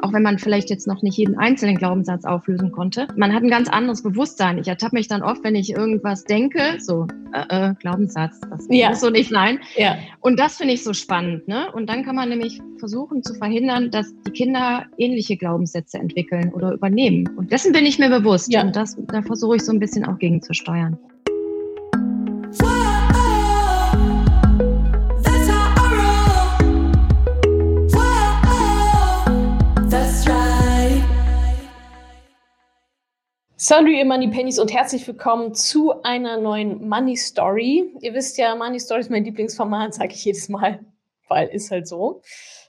auch wenn man vielleicht jetzt noch nicht jeden einzelnen Glaubenssatz auflösen konnte. Man hat ein ganz anderes Bewusstsein. Ich ertappe mich dann oft, wenn ich irgendwas denke, so, äh, äh, Glaubenssatz, das ja. muss so nicht sein. Ja. Und das finde ich so spannend. Ne? Und dann kann man nämlich versuchen zu verhindern, dass die Kinder ähnliche Glaubenssätze entwickeln oder übernehmen. Und dessen bin ich mir bewusst. Ja. Und das, da versuche ich so ein bisschen auch gegenzusteuern. Salut ihr Money Pennies und herzlich willkommen zu einer neuen Money Story. Ihr wisst ja, Money Story ist mein Lieblingsformat, sage ich jedes Mal, weil ist halt so.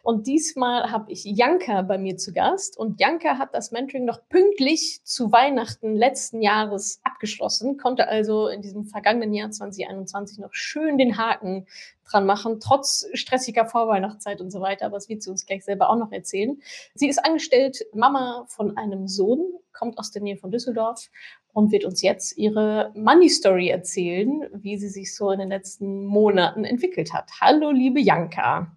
Und diesmal habe ich Janka bei mir zu Gast. Und Janka hat das Mentoring noch pünktlich zu Weihnachten letzten Jahres abgeschlossen, konnte also in diesem vergangenen Jahr 2021 noch schön den Haken dran machen, trotz stressiger Vorweihnachtszeit und so weiter. Aber das wird sie uns gleich selber auch noch erzählen. Sie ist angestellt Mama von einem Sohn, kommt aus der Nähe von Düsseldorf und wird uns jetzt ihre Money Story erzählen, wie sie sich so in den letzten Monaten entwickelt hat. Hallo, liebe Janka.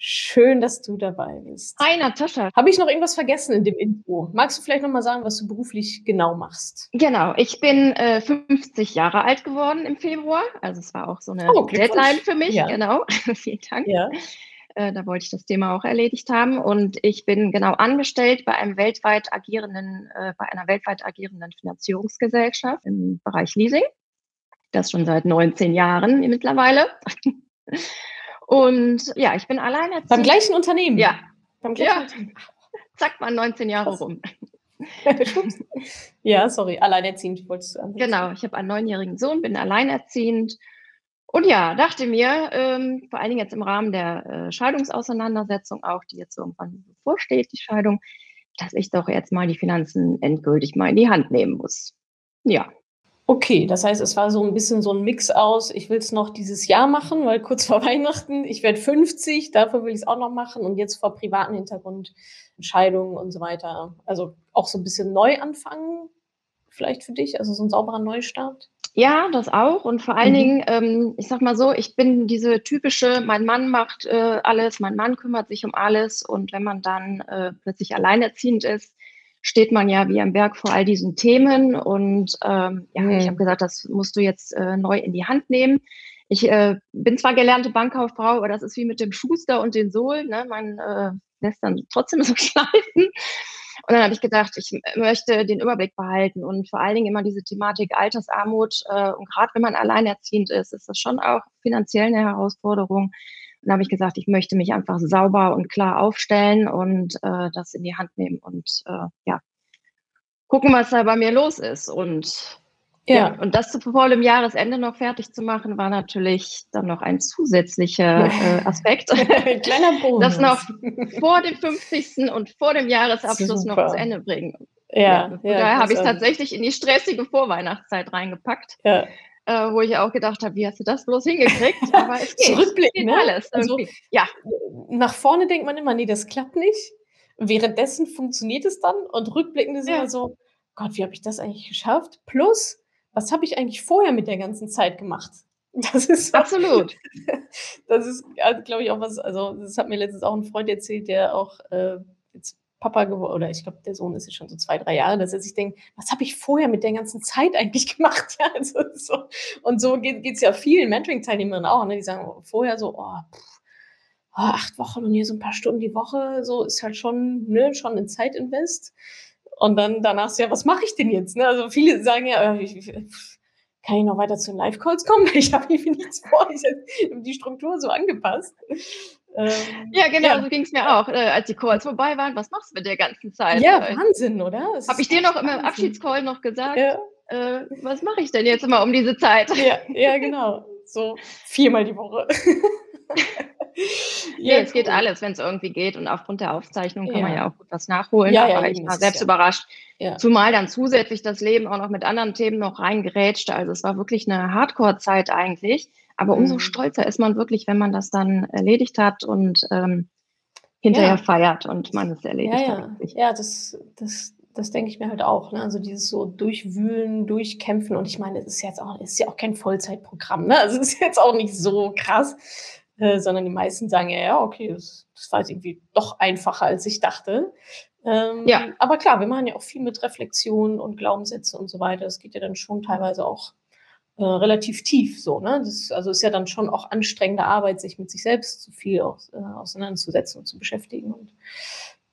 Schön, dass du dabei bist. Hi, Natascha. Habe ich noch irgendwas vergessen in dem Intro? Magst du vielleicht noch mal sagen, was du beruflich genau machst? Genau, ich bin äh, 50 Jahre alt geworden im Februar. Also es war auch so eine oh, Deadline für mich. Ja. Genau, vielen Dank. Ja. Äh, da wollte ich das Thema auch erledigt haben. Und ich bin genau angestellt bei einem weltweit agierenden, äh, bei einer weltweit agierenden Finanzierungsgesellschaft im Bereich Leasing. Das schon seit 19 Jahren mittlerweile. Und ja, ich bin alleinerziehend. Beim gleichen Unternehmen? Ja. Beim gleichen ja. Unternehmen. Zack, mal 19 Jahre Krass. rum. ja, sorry, alleinerziehend wolltest du ansetzen. Genau, ich habe einen neunjährigen Sohn, bin alleinerziehend. Und ja, dachte mir, ähm, vor allen Dingen jetzt im Rahmen der äh, Scheidungsauseinandersetzung auch, die jetzt irgendwann bevorsteht, die Scheidung, dass ich doch jetzt mal die Finanzen endgültig mal in die Hand nehmen muss. Ja, Okay, das heißt, es war so ein bisschen so ein Mix aus, ich will es noch dieses Jahr machen, weil kurz vor Weihnachten, ich werde 50, dafür will ich es auch noch machen und jetzt vor privaten Hintergrund, Entscheidungen und so weiter. Also auch so ein bisschen neu anfangen, vielleicht für dich, also so ein sauberer Neustart. Ja, das auch. Und vor allen mhm. Dingen, ähm, ich sag mal so, ich bin diese typische, mein Mann macht äh, alles, mein Mann kümmert sich um alles. Und wenn man dann äh, plötzlich alleinerziehend ist, steht man ja wie am Berg vor all diesen Themen. Und ähm, ja, mhm. ich habe gesagt, das musst du jetzt äh, neu in die Hand nehmen. Ich äh, bin zwar gelernte Bankkauffrau, aber das ist wie mit dem Schuster und den Sohlen. Ne? Man äh, lässt dann trotzdem so schleifen. Und dann habe ich gedacht, ich möchte den Überblick behalten und vor allen Dingen immer diese Thematik Altersarmut. Äh, und gerade wenn man alleinerziehend ist, ist das schon auch finanziell eine Herausforderung. Dann habe ich gesagt, ich möchte mich einfach sauber und klar aufstellen und äh, das in die Hand nehmen und äh, ja, gucken, was da bei mir los ist. Und ja. ja, und das zu voll im Jahresende noch fertig zu machen, war natürlich dann noch ein zusätzlicher äh, Aspekt. Kleiner Bonus. Das noch vor dem 50. und vor dem Jahresabschluss Super. noch zu Ende bringen. Ja, ja, ja daher habe ich es tatsächlich in die stressige Vorweihnachtszeit reingepackt. Ja äh, wo ich auch gedacht habe, wie hast du das bloß hingekriegt? Aber es geht. Zurückblicken, ne? alles. Also, ja. Nach vorne denkt man immer, nee, das klappt nicht. Währenddessen funktioniert es dann und rückblickend ist ja. immer so, Gott, wie habe ich das eigentlich geschafft? Plus, was habe ich eigentlich vorher mit der ganzen Zeit gemacht? Das ist absolut. Das ist, also, glaube ich, auch was. Also, das hat mir letztens auch ein Freund erzählt, der auch äh, Papa geworden, oder ich glaube, der Sohn ist jetzt schon so zwei, drei Jahre, dass er sich denkt, was habe ich vorher mit der ganzen Zeit eigentlich gemacht? Ja, also so. Und so geht es ja vielen Mentoring-Teilnehmern auch. Ne? Die sagen vorher so, oh, pff, oh, acht Wochen und hier so ein paar Stunden die Woche, so ist halt schon, ne, schon ein Zeitinvest. Und dann danach so, ja, was mache ich denn jetzt? Ne? Also viele sagen ja, äh, ich, kann ich noch weiter zu den Live-Calls kommen? Ich habe irgendwie nichts vor. Ich habe die Struktur so angepasst. Ähm, ja, genau, ja. so ging es mir auch, äh, als die Calls vorbei waren. Was machst du mit der ganzen Zeit? Ja, äh, Wahnsinn, oder? Habe ich dir noch im Abschiedscall noch gesagt, ja. äh, was mache ich denn jetzt immer um diese Zeit? Ja, ja genau. So viermal die Woche. ja, es geht alles, wenn es irgendwie geht. Und aufgrund der Aufzeichnung kann man ja auch gut was nachholen. Ja, aber ich war selbst überrascht. Zumal dann zusätzlich das Leben auch noch mit anderen Themen noch reingerätschte. Also es war wirklich eine Hardcore-Zeit eigentlich. Aber umso mhm. stolzer ist man wirklich, wenn man das dann erledigt hat und ähm, hinterher ja. feiert und man es erledigt ja, hat. Ja, ja das, das, das denke ich mir halt auch. Ne? Also dieses so durchwühlen, durchkämpfen. Und ich meine, es ist jetzt auch, ist ja auch kein Vollzeitprogramm. Ne? Also es ist jetzt auch nicht so krass. äh, sondern die meisten sagen ja, ja, okay, das, das war jetzt irgendwie doch einfacher, als ich dachte. Ähm, ja. Aber klar, wir machen ja auch viel mit Reflexion und Glaubenssätze und so weiter. Das geht ja dann schon teilweise auch äh, relativ tief so. Ne? Das, also ist ja dann schon auch anstrengende Arbeit, sich mit sich selbst zu viel aus, äh, auseinanderzusetzen und zu beschäftigen. Und,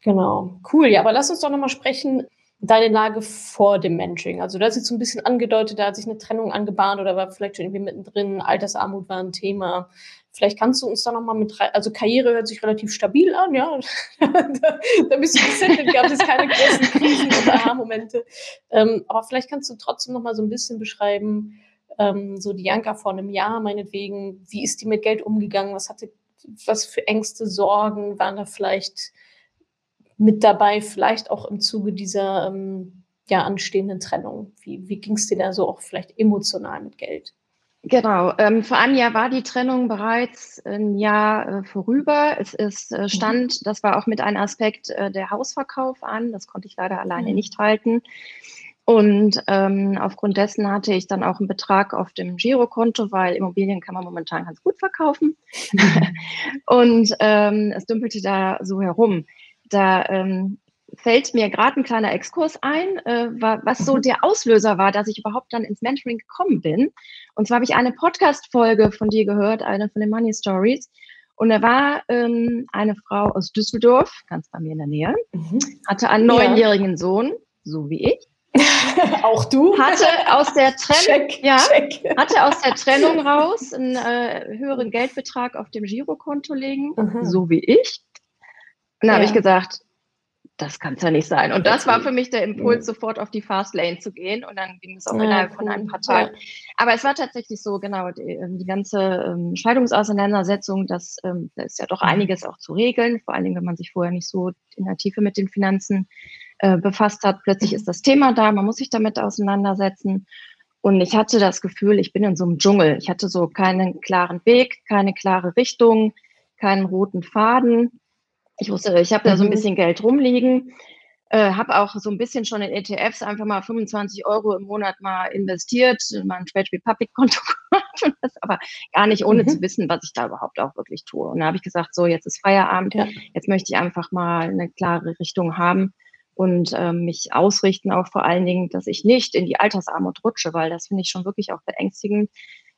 genau, cool. Ja, aber lass uns doch nochmal sprechen deine Lage vor dem Mentoring? Also da ist jetzt so ein bisschen angedeutet, da hat sich eine Trennung angebahnt oder war vielleicht schon irgendwie mittendrin, Altersarmut war ein Thema. Vielleicht kannst du uns da nochmal mit rein, also Karriere hört sich relativ stabil an, ja. da, da bist du gesettet, gab es keine großen Krisen oder Aha-Momente. Ähm, aber vielleicht kannst du trotzdem nochmal so ein bisschen beschreiben, ähm, so die Janka vor einem Jahr meinetwegen, wie ist die mit Geld umgegangen, was hatte, was für Ängste, Sorgen waren da vielleicht mit dabei, vielleicht auch im Zuge dieser ähm, ja, anstehenden Trennung? Wie, wie ging es dir da so auch vielleicht emotional mit Geld? Genau, ähm, vor einem Jahr war die Trennung bereits ein Jahr äh, vorüber. Es ist, äh, mhm. stand, das war auch mit einem Aspekt äh, der Hausverkauf an. Das konnte ich leider alleine mhm. nicht halten. Und ähm, aufgrund dessen hatte ich dann auch einen Betrag auf dem Girokonto, weil Immobilien kann man momentan ganz gut verkaufen. und ähm, es dümpelte da so herum. Da ähm, fällt mir gerade ein kleiner Exkurs ein, äh, was so mhm. der Auslöser war, dass ich überhaupt dann ins Mentoring gekommen bin. Und zwar habe ich eine Podcast-Folge von dir gehört, eine von den Money Stories. Und da war ähm, eine Frau aus Düsseldorf, ganz bei mir in der Nähe, mhm. hatte einen neunjährigen ja. Sohn, so wie ich. Auch du? Hatte aus der Trennung, ja, hatte aus der Trennung raus einen äh, höheren Geldbetrag auf dem Girokonto legen, mhm. so wie ich. Und da ja. habe ich gesagt, das kann es ja nicht sein. Und das war für mich der Impuls, sofort auf die Fast Lane zu gehen. Und dann ging es auch ja, innerhalb cool. von ein paar Tagen. Ja. Aber es war tatsächlich so, genau, die, ähm, die ganze ähm, Scheidungsauseinandersetzung, das, ähm, das ist ja doch mhm. einiges auch zu regeln, vor allen Dingen, wenn man sich vorher nicht so in der Tiefe mit den Finanzen äh, befasst hat. Plötzlich mhm. ist das Thema da, man muss sich damit auseinandersetzen. Und ich hatte das Gefühl, ich bin in so einem Dschungel. Ich hatte so keinen klaren Weg, keine klare Richtung, keinen roten Faden ich wusste, ich habe da so ein mhm. bisschen Geld rumliegen, äh, habe auch so ein bisschen schon in ETFs einfach mal 25 Euro im Monat mal investiert, mal ein Trade Republic Konto gemacht und das aber gar nicht ohne mhm. zu wissen, was ich da überhaupt auch wirklich tue. Und da habe ich gesagt, so jetzt ist Feierabend, ja. jetzt möchte ich einfach mal eine klare Richtung haben und äh, mich ausrichten, auch vor allen Dingen, dass ich nicht in die Altersarmut rutsche, weil das finde ich schon wirklich auch beängstigend.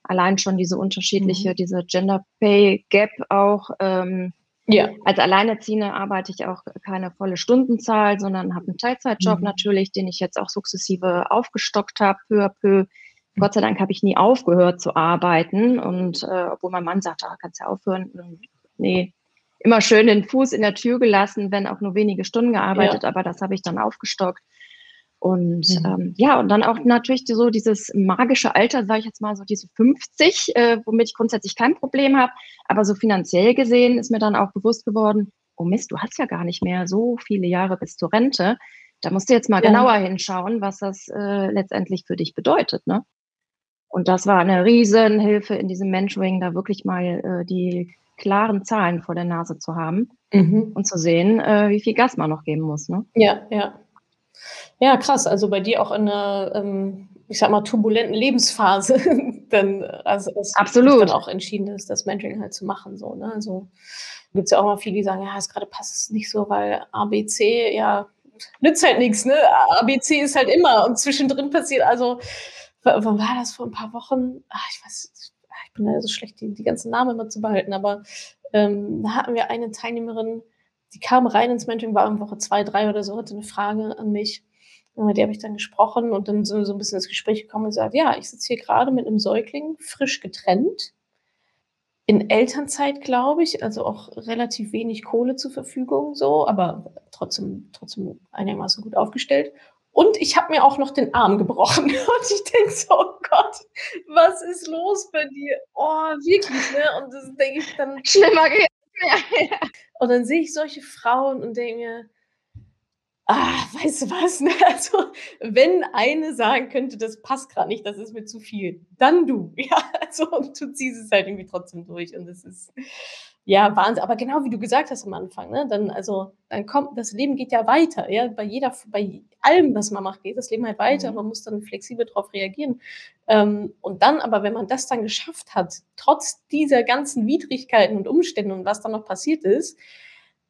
Allein schon diese unterschiedliche, mhm. diese Gender Pay Gap auch. Ähm, ja. Als Alleinerziehende arbeite ich auch keine volle Stundenzahl, sondern habe einen Teilzeitjob mhm. natürlich, den ich jetzt auch sukzessive aufgestockt habe, peu à peu. Gott sei Dank habe ich nie aufgehört zu arbeiten. Und äh, obwohl mein Mann sagt, ah, kannst ja aufhören. Nee, immer schön den Fuß in der Tür gelassen, wenn auch nur wenige Stunden gearbeitet, ja. aber das habe ich dann aufgestockt. Und mhm. ähm, ja, und dann auch natürlich so dieses magische Alter, sage ich jetzt mal, so diese 50, äh, womit ich grundsätzlich kein Problem habe. Aber so finanziell gesehen ist mir dann auch bewusst geworden, oh Mist, du hast ja gar nicht mehr so viele Jahre bis zur Rente. Da musst du jetzt mal ja. genauer hinschauen, was das äh, letztendlich für dich bedeutet. Ne? Und das war eine Riesenhilfe in diesem Mentoring, da wirklich mal äh, die klaren Zahlen vor der Nase zu haben mhm. und zu sehen, äh, wie viel Gas man noch geben muss. Ne? Ja, ja. Ja, krass. Also bei dir auch in einer, ähm, ich sag mal, turbulenten Lebensphase, dann, also es Absolut. dann auch entschieden ist, das Mentoring halt zu machen. So, ne? Also gibt es ja auch mal viele, die sagen, ja, es gerade passt es nicht so, weil ABC, ja, nützt halt nichts, ne? ABC ist halt immer und zwischendrin passiert, also wann war das vor ein paar Wochen? Ach, ich weiß, ich bin ja so schlecht, die, die ganzen Namen immer zu behalten, aber ähm, da hatten wir eine Teilnehmerin, die kam rein ins Mentoring, war in Woche zwei, drei oder so, hatte eine Frage an mich mit der habe ich dann gesprochen und dann so, so ein bisschen ins Gespräch gekommen und gesagt, ja, ich sitze hier gerade mit einem Säugling, frisch getrennt, in Elternzeit, glaube ich, also auch relativ wenig Kohle zur Verfügung, so, aber trotzdem, trotzdem einigermaßen gut aufgestellt. Und ich habe mir auch noch den Arm gebrochen. Und ich denke so, oh Gott, was ist los bei dir? Oh, wirklich, ne? Und das denke ich dann. Schlimmer geht's. Ja, Und dann sehe ich solche Frauen und denke mir, ah, weißt du was? Ne? Also, wenn eine sagen könnte, das passt gerade nicht, das ist mir zu viel, dann du. Ja, also, du ziehst es halt irgendwie trotzdem durch und das ist, Ja, Wahnsinn. Aber genau wie du gesagt hast am Anfang, ne? Dann, also, dann kommt, das Leben geht ja weiter, ja. Bei jeder, bei allem, was man macht, geht das Leben halt weiter. Mhm. Man muss dann flexibel darauf reagieren. Ähm, und dann, aber wenn man das dann geschafft hat, trotz dieser ganzen Widrigkeiten und Umstände und was dann noch passiert ist,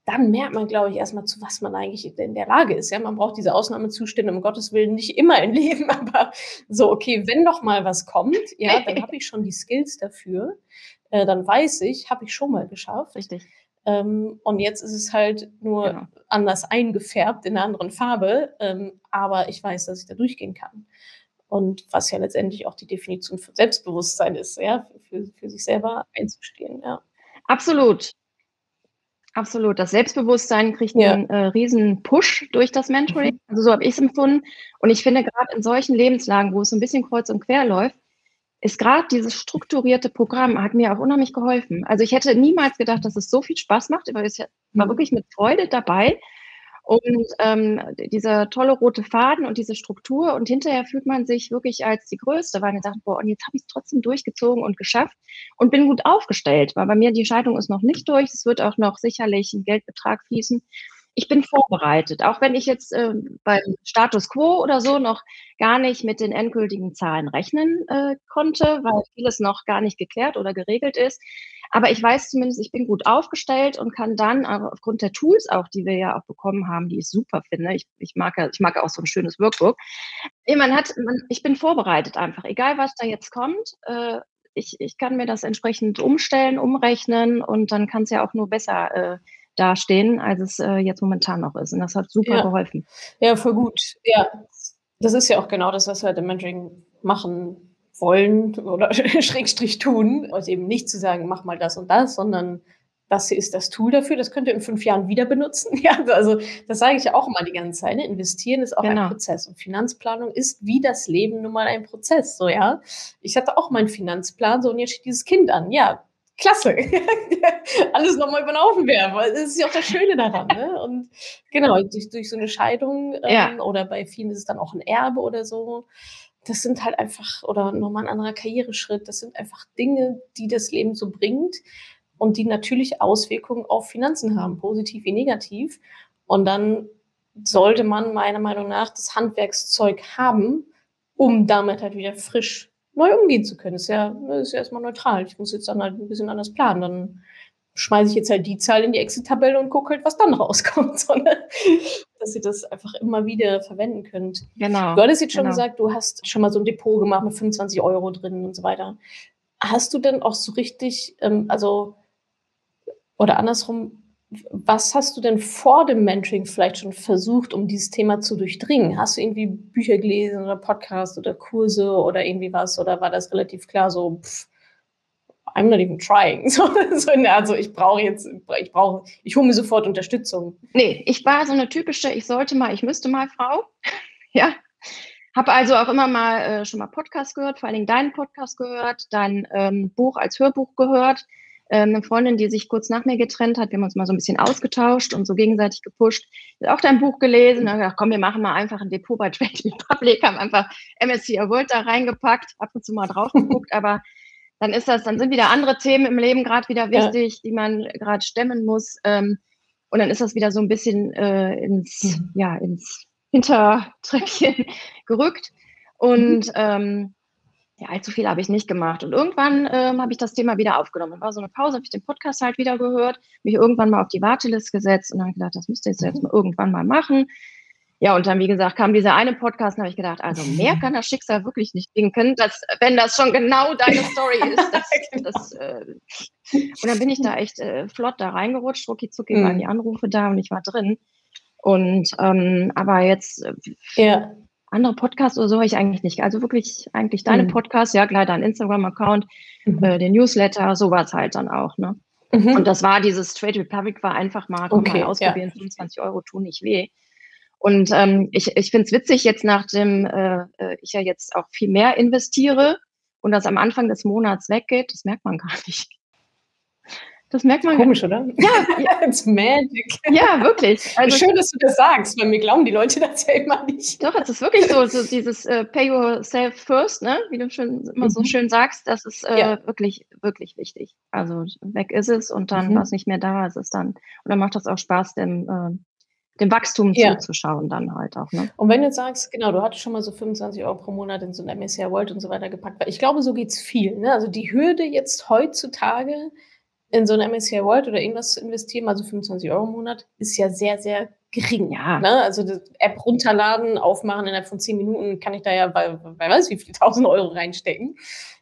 dann merkt man, glaube ich, erstmal, zu was man eigentlich in der Lage ist. Ja, man braucht diese Ausnahmezustände, um Gottes Willen, nicht immer im Leben, aber so, okay, wenn doch mal was kommt, ja, dann habe ich schon die Skills dafür äh, dann weiß ich, habe ich schon mal geschafft. Richtig. Ähm, und jetzt ist es halt nur genau. anders eingefärbt in einer anderen Farbe, ähm, aber ich weiß, dass ich da durchgehen kann. Und was ja letztendlich auch die Definition von Selbstbewusstsein ist, ja, für, für sich selber einzustehen, ja. Absolut. Absolut. Das Selbstbewusstsein kriegt ja. einen äh, riesen Push durch das Mentoring. Mhm. Also so habe ich es empfunden. Und ich finde gerade in solchen Lebenslagen, wo es so ein bisschen kreuz und quer läuft, ist gerade dieses strukturierte Programm hat mir auch unheimlich geholfen. Also ich hätte niemals gedacht, dass es so viel Spaß macht, weil ich war mhm. wirklich mit Freude dabei. Und ähm, dieser tolle rote Faden und diese Struktur und hinterher fühlt man sich wirklich als die Größte, weil man sagt, boah, und jetzt habe ich es trotzdem durchgezogen und geschafft und bin gut aufgestellt, weil bei mir die Scheidung ist noch nicht durch. Es wird auch noch sicherlich ein Geldbetrag fließen ich bin vorbereitet, auch wenn ich jetzt äh, beim Status quo oder so noch gar nicht mit den endgültigen Zahlen rechnen äh, konnte, weil vieles noch gar nicht geklärt oder geregelt ist. Aber ich weiß zumindest, ich bin gut aufgestellt und kann dann aufgrund der Tools auch, die wir ja auch bekommen haben, die ich super finde. Ich, ich mag ja, ich mag auch so ein schönes Workbook. Man hat, man, ich bin vorbereitet einfach, egal was da jetzt kommt. Äh, ich, ich kann mir das entsprechend umstellen, umrechnen und dann kann es ja auch nur besser äh, dastehen, als es äh, jetzt momentan noch ist. Und das hat super ja. geholfen. Ja, voll gut. Ja, das ist ja auch genau das, was wir halt im Mentoring machen wollen oder Schrägstrich tun. Also eben nicht zu sagen, mach mal das und das, sondern das hier ist das Tool dafür, das könnt ihr in fünf Jahren wieder benutzen. Ja, also das sage ich ja auch immer die ganze Zeit. Ne? Investieren ist auch genau. ein Prozess und Finanzplanung ist wie das Leben nun mal ein Prozess. So ja, ich hatte auch meinen Finanzplan so und jetzt steht dieses Kind an. Ja, klasse. Alles nochmal über den Haufen werfen. Das ist ja auch das Schöne daran. Ne? Und genau, durch, durch so eine Scheidung ähm, ja. oder bei vielen ist es dann auch ein Erbe oder so. Das sind halt einfach, oder nochmal ein anderer Karriereschritt, das sind einfach Dinge, die das Leben so bringt und die natürlich Auswirkungen auf Finanzen haben, positiv wie negativ. Und dann sollte man meiner Meinung nach das Handwerkszeug haben, um damit halt wieder frisch neu umgehen zu können. Ist ja, ist ja erstmal neutral. Ich muss jetzt dann halt ein bisschen anders planen. Dann schmeiße ich jetzt halt die Zahl in die Excel-Tabelle und gucke halt, was dann rauskommt. Sondern, dass ihr das einfach immer wieder verwenden könnt. Genau. Du hattest jetzt schon genau. gesagt, du hast schon mal so ein Depot gemacht mit 25 Euro drin und so weiter. Hast du denn auch so richtig, ähm, also, oder andersrum, was hast du denn vor dem Mentoring vielleicht schon versucht, um dieses Thema zu durchdringen? Hast du irgendwie Bücher gelesen oder Podcasts oder Kurse oder irgendwie was? Oder war das relativ klar so, pff, I'm not even trying. So, so, also ich brauche jetzt, ich brauche, ich hole mir sofort Unterstützung. Nee, ich war so eine typische, ich sollte mal, ich müsste mal Frau. ja. Habe also auch immer mal äh, schon mal Podcast gehört, vor allen Dingen deinen Podcast gehört, dein ähm, Buch als Hörbuch gehört eine Freundin, die sich kurz nach mir getrennt hat. Wir haben uns mal so ein bisschen ausgetauscht und so gegenseitig gepusht. Hat auch dein Buch gelesen. Haben gedacht, komm, wir machen mal einfach ein Depot bei Trade Republic. Haben einfach MSCI World da reingepackt, ab und zu mal drauf geguckt. aber dann ist das, dann sind wieder andere Themen im Leben gerade wieder wichtig, ja. die man gerade stemmen muss. Ähm, und dann ist das wieder so ein bisschen äh, ins, mhm. ja, ins Hintertreppchen gerückt. Und mhm. ähm, ja, allzu viel habe ich nicht gemacht. Und irgendwann ähm, habe ich das Thema wieder aufgenommen. War so eine Pause, habe ich den Podcast halt wieder gehört, mich irgendwann mal auf die Warteliste gesetzt und dann gedacht, das müsste ich jetzt mal irgendwann mal machen. Ja, und dann, wie gesagt, kam dieser eine Podcast und habe ich gedacht, also mehr kann das Schicksal wirklich nicht winken, dass, wenn das schon genau deine Story ist. Das, genau. das, äh, und dann bin ich da echt äh, flott da reingerutscht, rucki zucki mhm. waren die Anrufe da und ich war drin. Und ähm, aber jetzt äh, ja andere Podcasts oder so habe ich eigentlich nicht. Also wirklich eigentlich deine mhm. Podcasts, ja klar, dein Instagram-Account, mhm. äh, den Newsletter, sowas halt dann auch, ne? Mhm. Und das war dieses Trade Republic war einfach mal, okay, mal ausprobieren, ja. 25 Euro tun nicht weh. Und ähm, ich, ich finde es witzig, jetzt nachdem äh, äh, ich ja jetzt auch viel mehr investiere und das am Anfang des Monats weggeht, das merkt man gar nicht. Das merkt man. Komisch, oder? Ja, ja. It's magic. Ja, wirklich. Also, Schön, dass du das sagst, weil mir glauben die Leute das ja immer nicht. Doch, es ist wirklich so, so dieses äh, Pay yourself first, ne? wie du schon immer mhm. so schön sagst, das ist äh, ja. wirklich, wirklich wichtig. Also weg ist es und dann, mhm. was nicht mehr da ist, ist dann, und dann macht das auch Spaß, dem, äh, dem Wachstum ja. zuzuschauen dann halt auch. Ne? Und wenn du sagst, genau, du hattest schon mal so 25 Euro pro Monat in so ein MSCI World und so weiter gepackt, weil ich glaube, so geht es viel. Ne? Also die Hürde jetzt heutzutage in so ein MSCI World oder irgendwas zu investieren, also 25 Euro im Monat, ist ja sehr, sehr gering. Ja. Ne? Also die App runterladen, aufmachen, innerhalb von 10 Minuten kann ich da ja, bei, wer weiß, wie viel 1000 Euro reinstecken.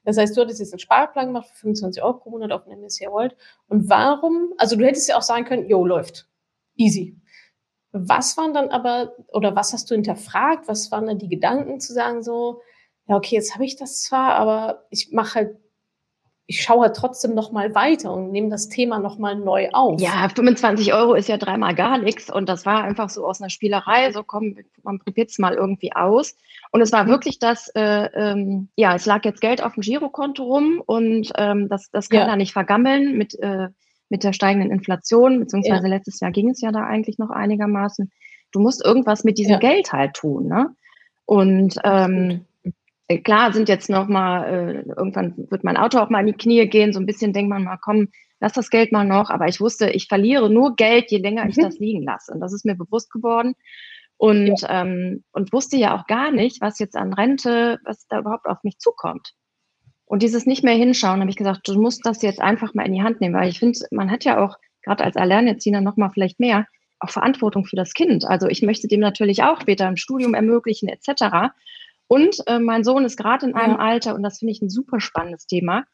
Das heißt, du hattest jetzt einen Sparplan gemacht für 25 Euro pro Monat auf dem MSCI World. Und warum, also du hättest ja auch sagen können, jo, läuft. Easy. Was waren dann aber, oder was hast du hinterfragt? Was waren dann die Gedanken zu sagen so, ja, okay, jetzt habe ich das zwar, aber ich mache halt ich schaue halt trotzdem noch mal weiter und nehme das Thema noch mal neu auf. Ja, 25 Euro ist ja dreimal gar nichts und das war einfach so aus einer Spielerei, so komm, man probiert es mal irgendwie aus. Und es war mhm. wirklich das, äh, ähm, ja, es lag jetzt Geld auf dem Girokonto rum und ähm, das, das kann ja. da nicht vergammeln mit, äh, mit der steigenden Inflation, beziehungsweise ja. letztes Jahr ging es ja da eigentlich noch einigermaßen. Du musst irgendwas mit diesem ja. Geld halt tun, ne? Und ähm, äh, klar sind jetzt noch mal, äh, irgendwann wird mein Auto auch mal in die Knie gehen, so ein bisschen denkt man mal, komm, lass das Geld mal noch, aber ich wusste, ich verliere nur Geld, je länger ich mhm. das liegen lasse. Und das ist mir bewusst geworden. Und, ja. ähm, und wusste ja auch gar nicht, was jetzt an Rente, was da überhaupt auf mich zukommt. Und dieses nicht mehr hinschauen, habe ich gesagt, du musst das jetzt einfach mal in die Hand nehmen, weil ich finde, man hat ja auch, gerade als Alleinerziehender noch mal vielleicht mehr, auch Verantwortung für das Kind. Also ich möchte dem natürlich auch später ein Studium ermöglichen etc. Und äh, mein Sohn ist gerade in einem ja. Alter, und das finde ich ein super spannendes Thema,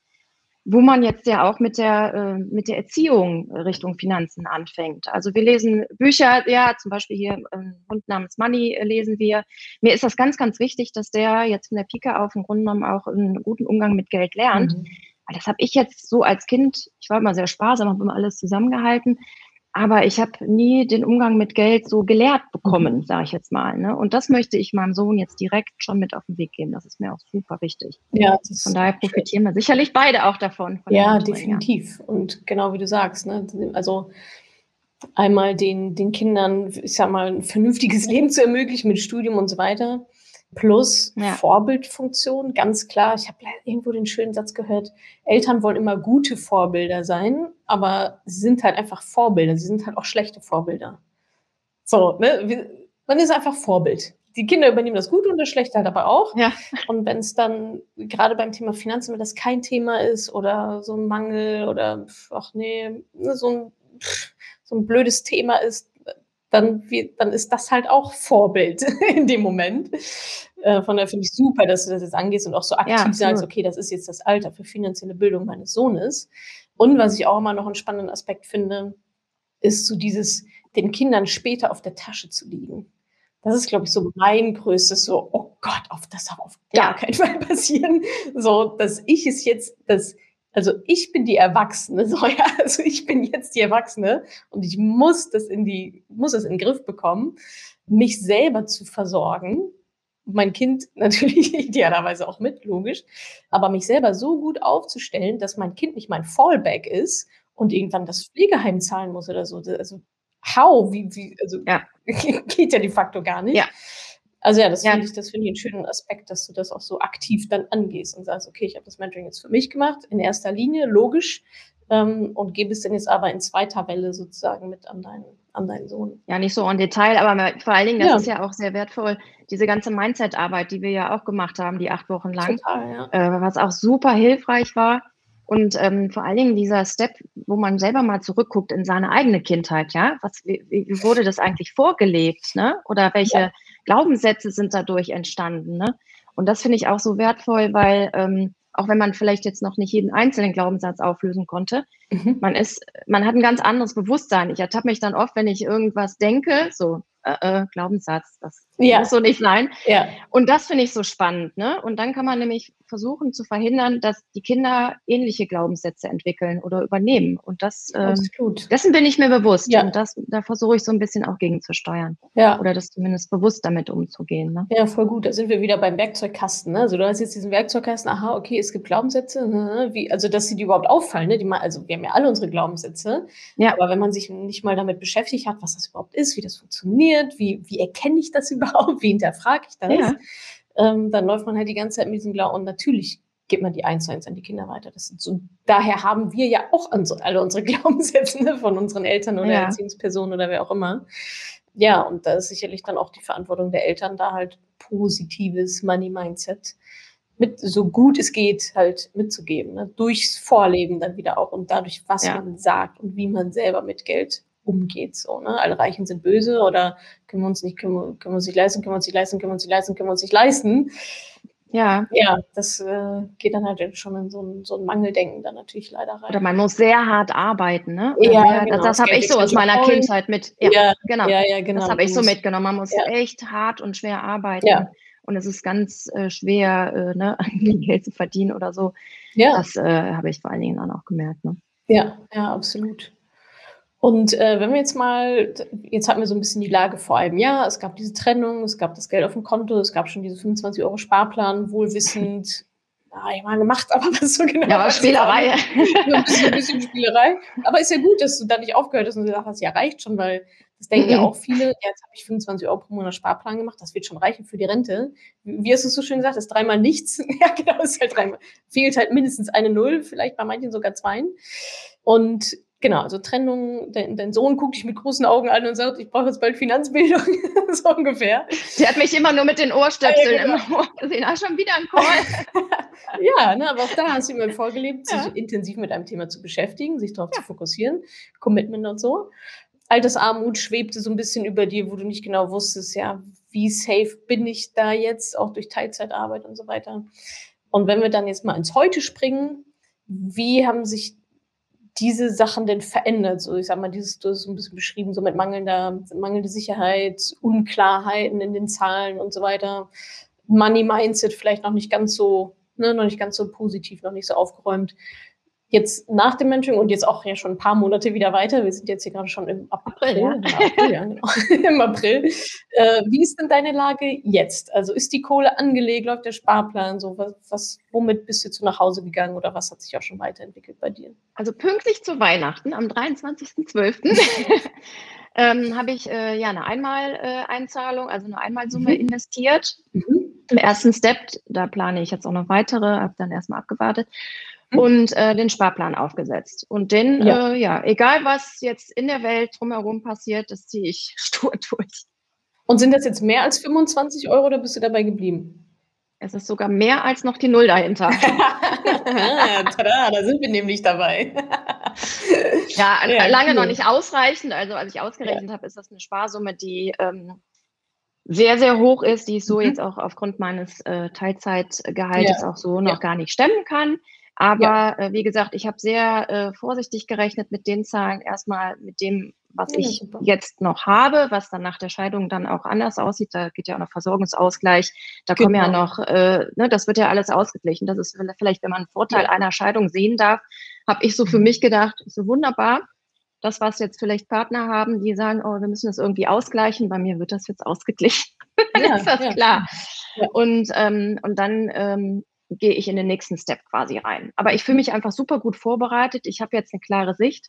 wo man jetzt ja auch mit der, äh, mit der Erziehung Richtung Finanzen anfängt. Also wir lesen Bücher, ja, zum Beispiel hier ähm, Hund namens Money äh, lesen wir. Mir ist das ganz, ganz wichtig, dass der jetzt von der Pike auf im Grunde genommen auch einen guten Umgang mit Geld lernt. Mhm. Das habe ich jetzt so als Kind, ich war immer sehr sparsam, habe immer alles zusammengehalten. Aber ich habe nie den Umgang mit Geld so gelehrt bekommen, mhm. sage ich jetzt mal. Ne? Und das möchte ich meinem Sohn jetzt direkt schon mit auf den Weg geben. Das ist mir auch super wichtig. Ja, von daher profitieren wir sicherlich beide auch davon. ja, definitiv. Und genau wie du sagst, ne? also einmal den, den Kindern, ich sag mal, ein vernünftiges Leben zu ermöglichen mit Studium und so weiter plus ja. Vorbildfunktion, ganz klar. Ich habe irgendwo den schönen Satz gehört, Eltern wollen immer gute Vorbilder sein, aber sie sind halt einfach Vorbilder, sie sind halt auch schlechte Vorbilder. So, ne? Man ist einfach Vorbild. Die Kinder übernehmen das Gute und das Schlechte halt aber auch. Ja. Und wenn es dann gerade beim Thema Finanzen, wenn das kein Thema ist oder so ein Mangel oder ach nee, ne, so ein, so ein blödes Thema ist, dann, wie, dann ist das halt auch Vorbild in dem Moment. Äh, von daher finde ich super, dass du das jetzt angehst und auch so aktiv ja, sagst, okay, das ist jetzt das Alter für finanzielle Bildung meines Sohnes. Und was ich auch immer noch einen spannenden Aspekt finde, ist so dieses, den Kindern später auf der Tasche zu liegen. Das ist, glaube ich, so mein größtes, so, oh Gott, auf das darf auf gar ja. keinen Fall passieren. So, dass ich es jetzt, dass also ich bin die Erwachsene, so ja, also ich bin jetzt die Erwachsene und ich muss das in die, muss es in den Griff bekommen, mich selber zu versorgen. Mein Kind natürlich idealerweise auch mit, logisch, aber mich selber so gut aufzustellen, dass mein Kind nicht mein Fallback ist und irgendwann das Pflegeheim zahlen muss oder so. Also how, wie, wie, also ja. geht ja de facto gar nicht. Ja. Also ja, das ja. finde ich, das finde ich einen schönen Aspekt, dass du das auch so aktiv dann angehst und sagst, okay, ich habe das Mentoring jetzt für mich gemacht, in erster Linie, logisch, ähm, und gebe es dann jetzt aber in zweiter Welle sozusagen mit an deinen, an deinen Sohn. Ja, nicht so en Detail, aber vor allen Dingen, das ja. ist ja auch sehr wertvoll, diese ganze Mindset-Arbeit, die wir ja auch gemacht haben, die acht Wochen lang, Total, ja. äh, was auch super hilfreich war. Und ähm, vor allen Dingen dieser Step, wo man selber mal zurückguckt in seine eigene Kindheit, ja, was, wie, wie wurde das eigentlich vorgelebt, ne? Oder welche ja. Glaubenssätze sind dadurch entstanden. Ne? Und das finde ich auch so wertvoll, weil ähm, auch wenn man vielleicht jetzt noch nicht jeden einzelnen Glaubenssatz auflösen konnte, mhm. man ist, man hat ein ganz anderes Bewusstsein. Ich ertappe mich dann oft, wenn ich irgendwas denke, so äh, äh, Glaubenssatz, das ja. muss so nicht sein. Ja. Und das finde ich so spannend, ne? Und dann kann man nämlich versuchen zu verhindern, dass die Kinder ähnliche Glaubenssätze entwickeln oder übernehmen. Und das, ähm, dessen bin ich mir bewusst. Ja. Und das, da versuche ich so ein bisschen auch gegenzusteuern. Ja. Oder das zumindest bewusst damit umzugehen. Ne? Ja, voll gut. Da sind wir wieder beim Werkzeugkasten. Ne? Also du hast jetzt diesen Werkzeugkasten, aha, okay, es gibt Glaubenssätze? Wie, also dass sie die überhaupt auffallen. Ne? Die mal, also wir haben ja alle unsere Glaubenssätze. Ja. Aber wenn man sich nicht mal damit beschäftigt hat, was das überhaupt ist, wie das funktioniert, wie, wie erkenne ich das überhaupt, wie hinterfrage ich das, ja. ähm, dann läuft man halt die ganze Zeit mit diesem Glauben. Und natürlich gibt man die eins zu eins an die Kinder weiter. Das sind so, daher haben wir ja auch alle unsere Glaubenssätze ne, von unseren Eltern oder ja. Erziehungspersonen oder wer auch immer. Ja, und da ist sicherlich dann auch die Verantwortung der Eltern, da halt positives Money-Mindset mit so gut es geht halt mitzugeben, ne? durchs Vorleben dann wieder auch und dadurch, was ja. man sagt und wie man selber mit Geld umgeht. So, ne? Alle Reichen sind böse oder können wir uns nicht, können wir, können wir uns nicht leisten, können wir uns nicht leisten, können wir uns nicht leisten, können wir uns nicht leisten. Ja. Ja, das äh, geht dann halt schon in so ein, so ein Mangeldenken dann natürlich leider rein. Oder man muss sehr hart arbeiten, ne? Ja, genau. Das, das habe ich so aus meiner voll. Kindheit mit. Ja, ja, genau. Ja, ja, genau. Das habe ich so mitgenommen. Man muss ja. echt hart und schwer arbeiten. Ja. Und es ist ganz äh, schwer, äh, ne, Geld zu verdienen oder so. Ja. Das äh, habe ich vor allen Dingen dann auch gemerkt. Ne? Ja, ja, absolut. Und äh, wenn wir jetzt mal, jetzt hatten wir so ein bisschen die Lage vor einem Jahr, es gab diese Trennung, es gab das Geld auf dem Konto, es gab schon diese 25 Euro Sparplan, wohlwissend, ja, ich mal gemacht, aber was so genau. Ja, aber Spielerei. ein, bisschen, ein bisschen Spielerei. Aber ist ja gut, dass du da nicht aufgehört hast und gesagt hast, ja, reicht schon, weil das denken mhm. ja auch viele. Ja, jetzt habe ich 25 Euro pro Monat Sparplan gemacht, das wird schon reichen für die Rente. Wie hast du es so schön gesagt, das ist dreimal nichts. ja, genau, ist halt dreimal. Fehlt halt mindestens eine Null, vielleicht bei manchen sogar zwei. Und Genau, also Trennung, dein, dein, Sohn guckt dich mit großen Augen an und sagt, ich brauche jetzt bald Finanzbildung, so ungefähr. Der hat mich immer nur mit den Ohrstöpseln ja, genau. im Ohr gesehen. Ah, schon wieder ein Call. ja, ne, aber auch da hast du ihm vorgelebt, sich ja. intensiv mit einem Thema zu beschäftigen, sich darauf ja. zu fokussieren, Commitment und so. Altersarmut schwebte so ein bisschen über dir, wo du nicht genau wusstest, ja, wie safe bin ich da jetzt, auch durch Teilzeitarbeit und so weiter. Und wenn wir dann jetzt mal ins Heute springen, wie haben sich diese Sachen denn verändert? So, ich sag mal, dieses, du hast so ein bisschen beschrieben, so mit mangelnder, mangelnde Sicherheit, Unklarheiten in den Zahlen und so weiter. Money Mindset vielleicht noch nicht ganz so, ne, noch nicht ganz so positiv, noch nicht so aufgeräumt jetzt nach dem Mentoring und jetzt auch ja schon ein paar Monate wieder weiter, wir sind jetzt hier gerade schon im April, ja. April, ja, genau. im April. Äh, wie ist denn deine Lage jetzt? Also ist die Kohle angelegt, läuft der Sparplan so? Was, was, womit bist du jetzt nach Hause gegangen oder was hat sich auch schon weiterentwickelt bei dir? Also pünktlich zu Weihnachten am 23.12. ähm, habe ich äh, ja eine Einmaleinzahlung, äh, also eine Einmalsumme mhm. investiert. Mhm. Im ersten Step, da plane ich jetzt auch noch weitere, habe dann erstmal abgewartet. Mhm. und äh, den Sparplan aufgesetzt. Und den, ja. Äh, ja, egal was jetzt in der Welt drumherum passiert, das ziehe ich stur durch. Und sind das jetzt mehr als 25 Euro oder bist du dabei geblieben? Es ist sogar mehr als noch die Null dahinter. Tada, da sind wir nämlich dabei. ja, ja, lange cool. noch nicht ausreichend. Also als ich ausgerechnet ja. habe, ist das eine Sparsumme, die ähm, sehr, sehr hoch ist, die ich so mhm. jetzt auch aufgrund meines äh, Teilzeitgehaltes ja. auch so noch gar nicht stemmen kann. Aber ja. äh, wie gesagt, ich habe sehr äh, vorsichtig gerechnet mit den Zahlen, erstmal mit dem, was ja, ich super. jetzt noch habe, was dann nach der Scheidung dann auch anders aussieht. Da geht ja auch noch Versorgungsausgleich. Da genau. kommen ja genau. noch, äh, ne, das wird ja alles ausgeglichen. Das ist vielleicht, wenn man einen Vorteil ja. einer Scheidung sehen darf, habe ich so für mhm. mich gedacht, so wunderbar. Das, was jetzt vielleicht Partner haben, die sagen, oh, wir müssen das irgendwie ausgleichen. Bei mir wird das jetzt ausgeglichen. Ja, ist das klar. Und, ähm, und dann ähm, gehe ich in den nächsten Step quasi rein. Aber ich fühle mich einfach super gut vorbereitet. Ich habe jetzt eine klare Sicht.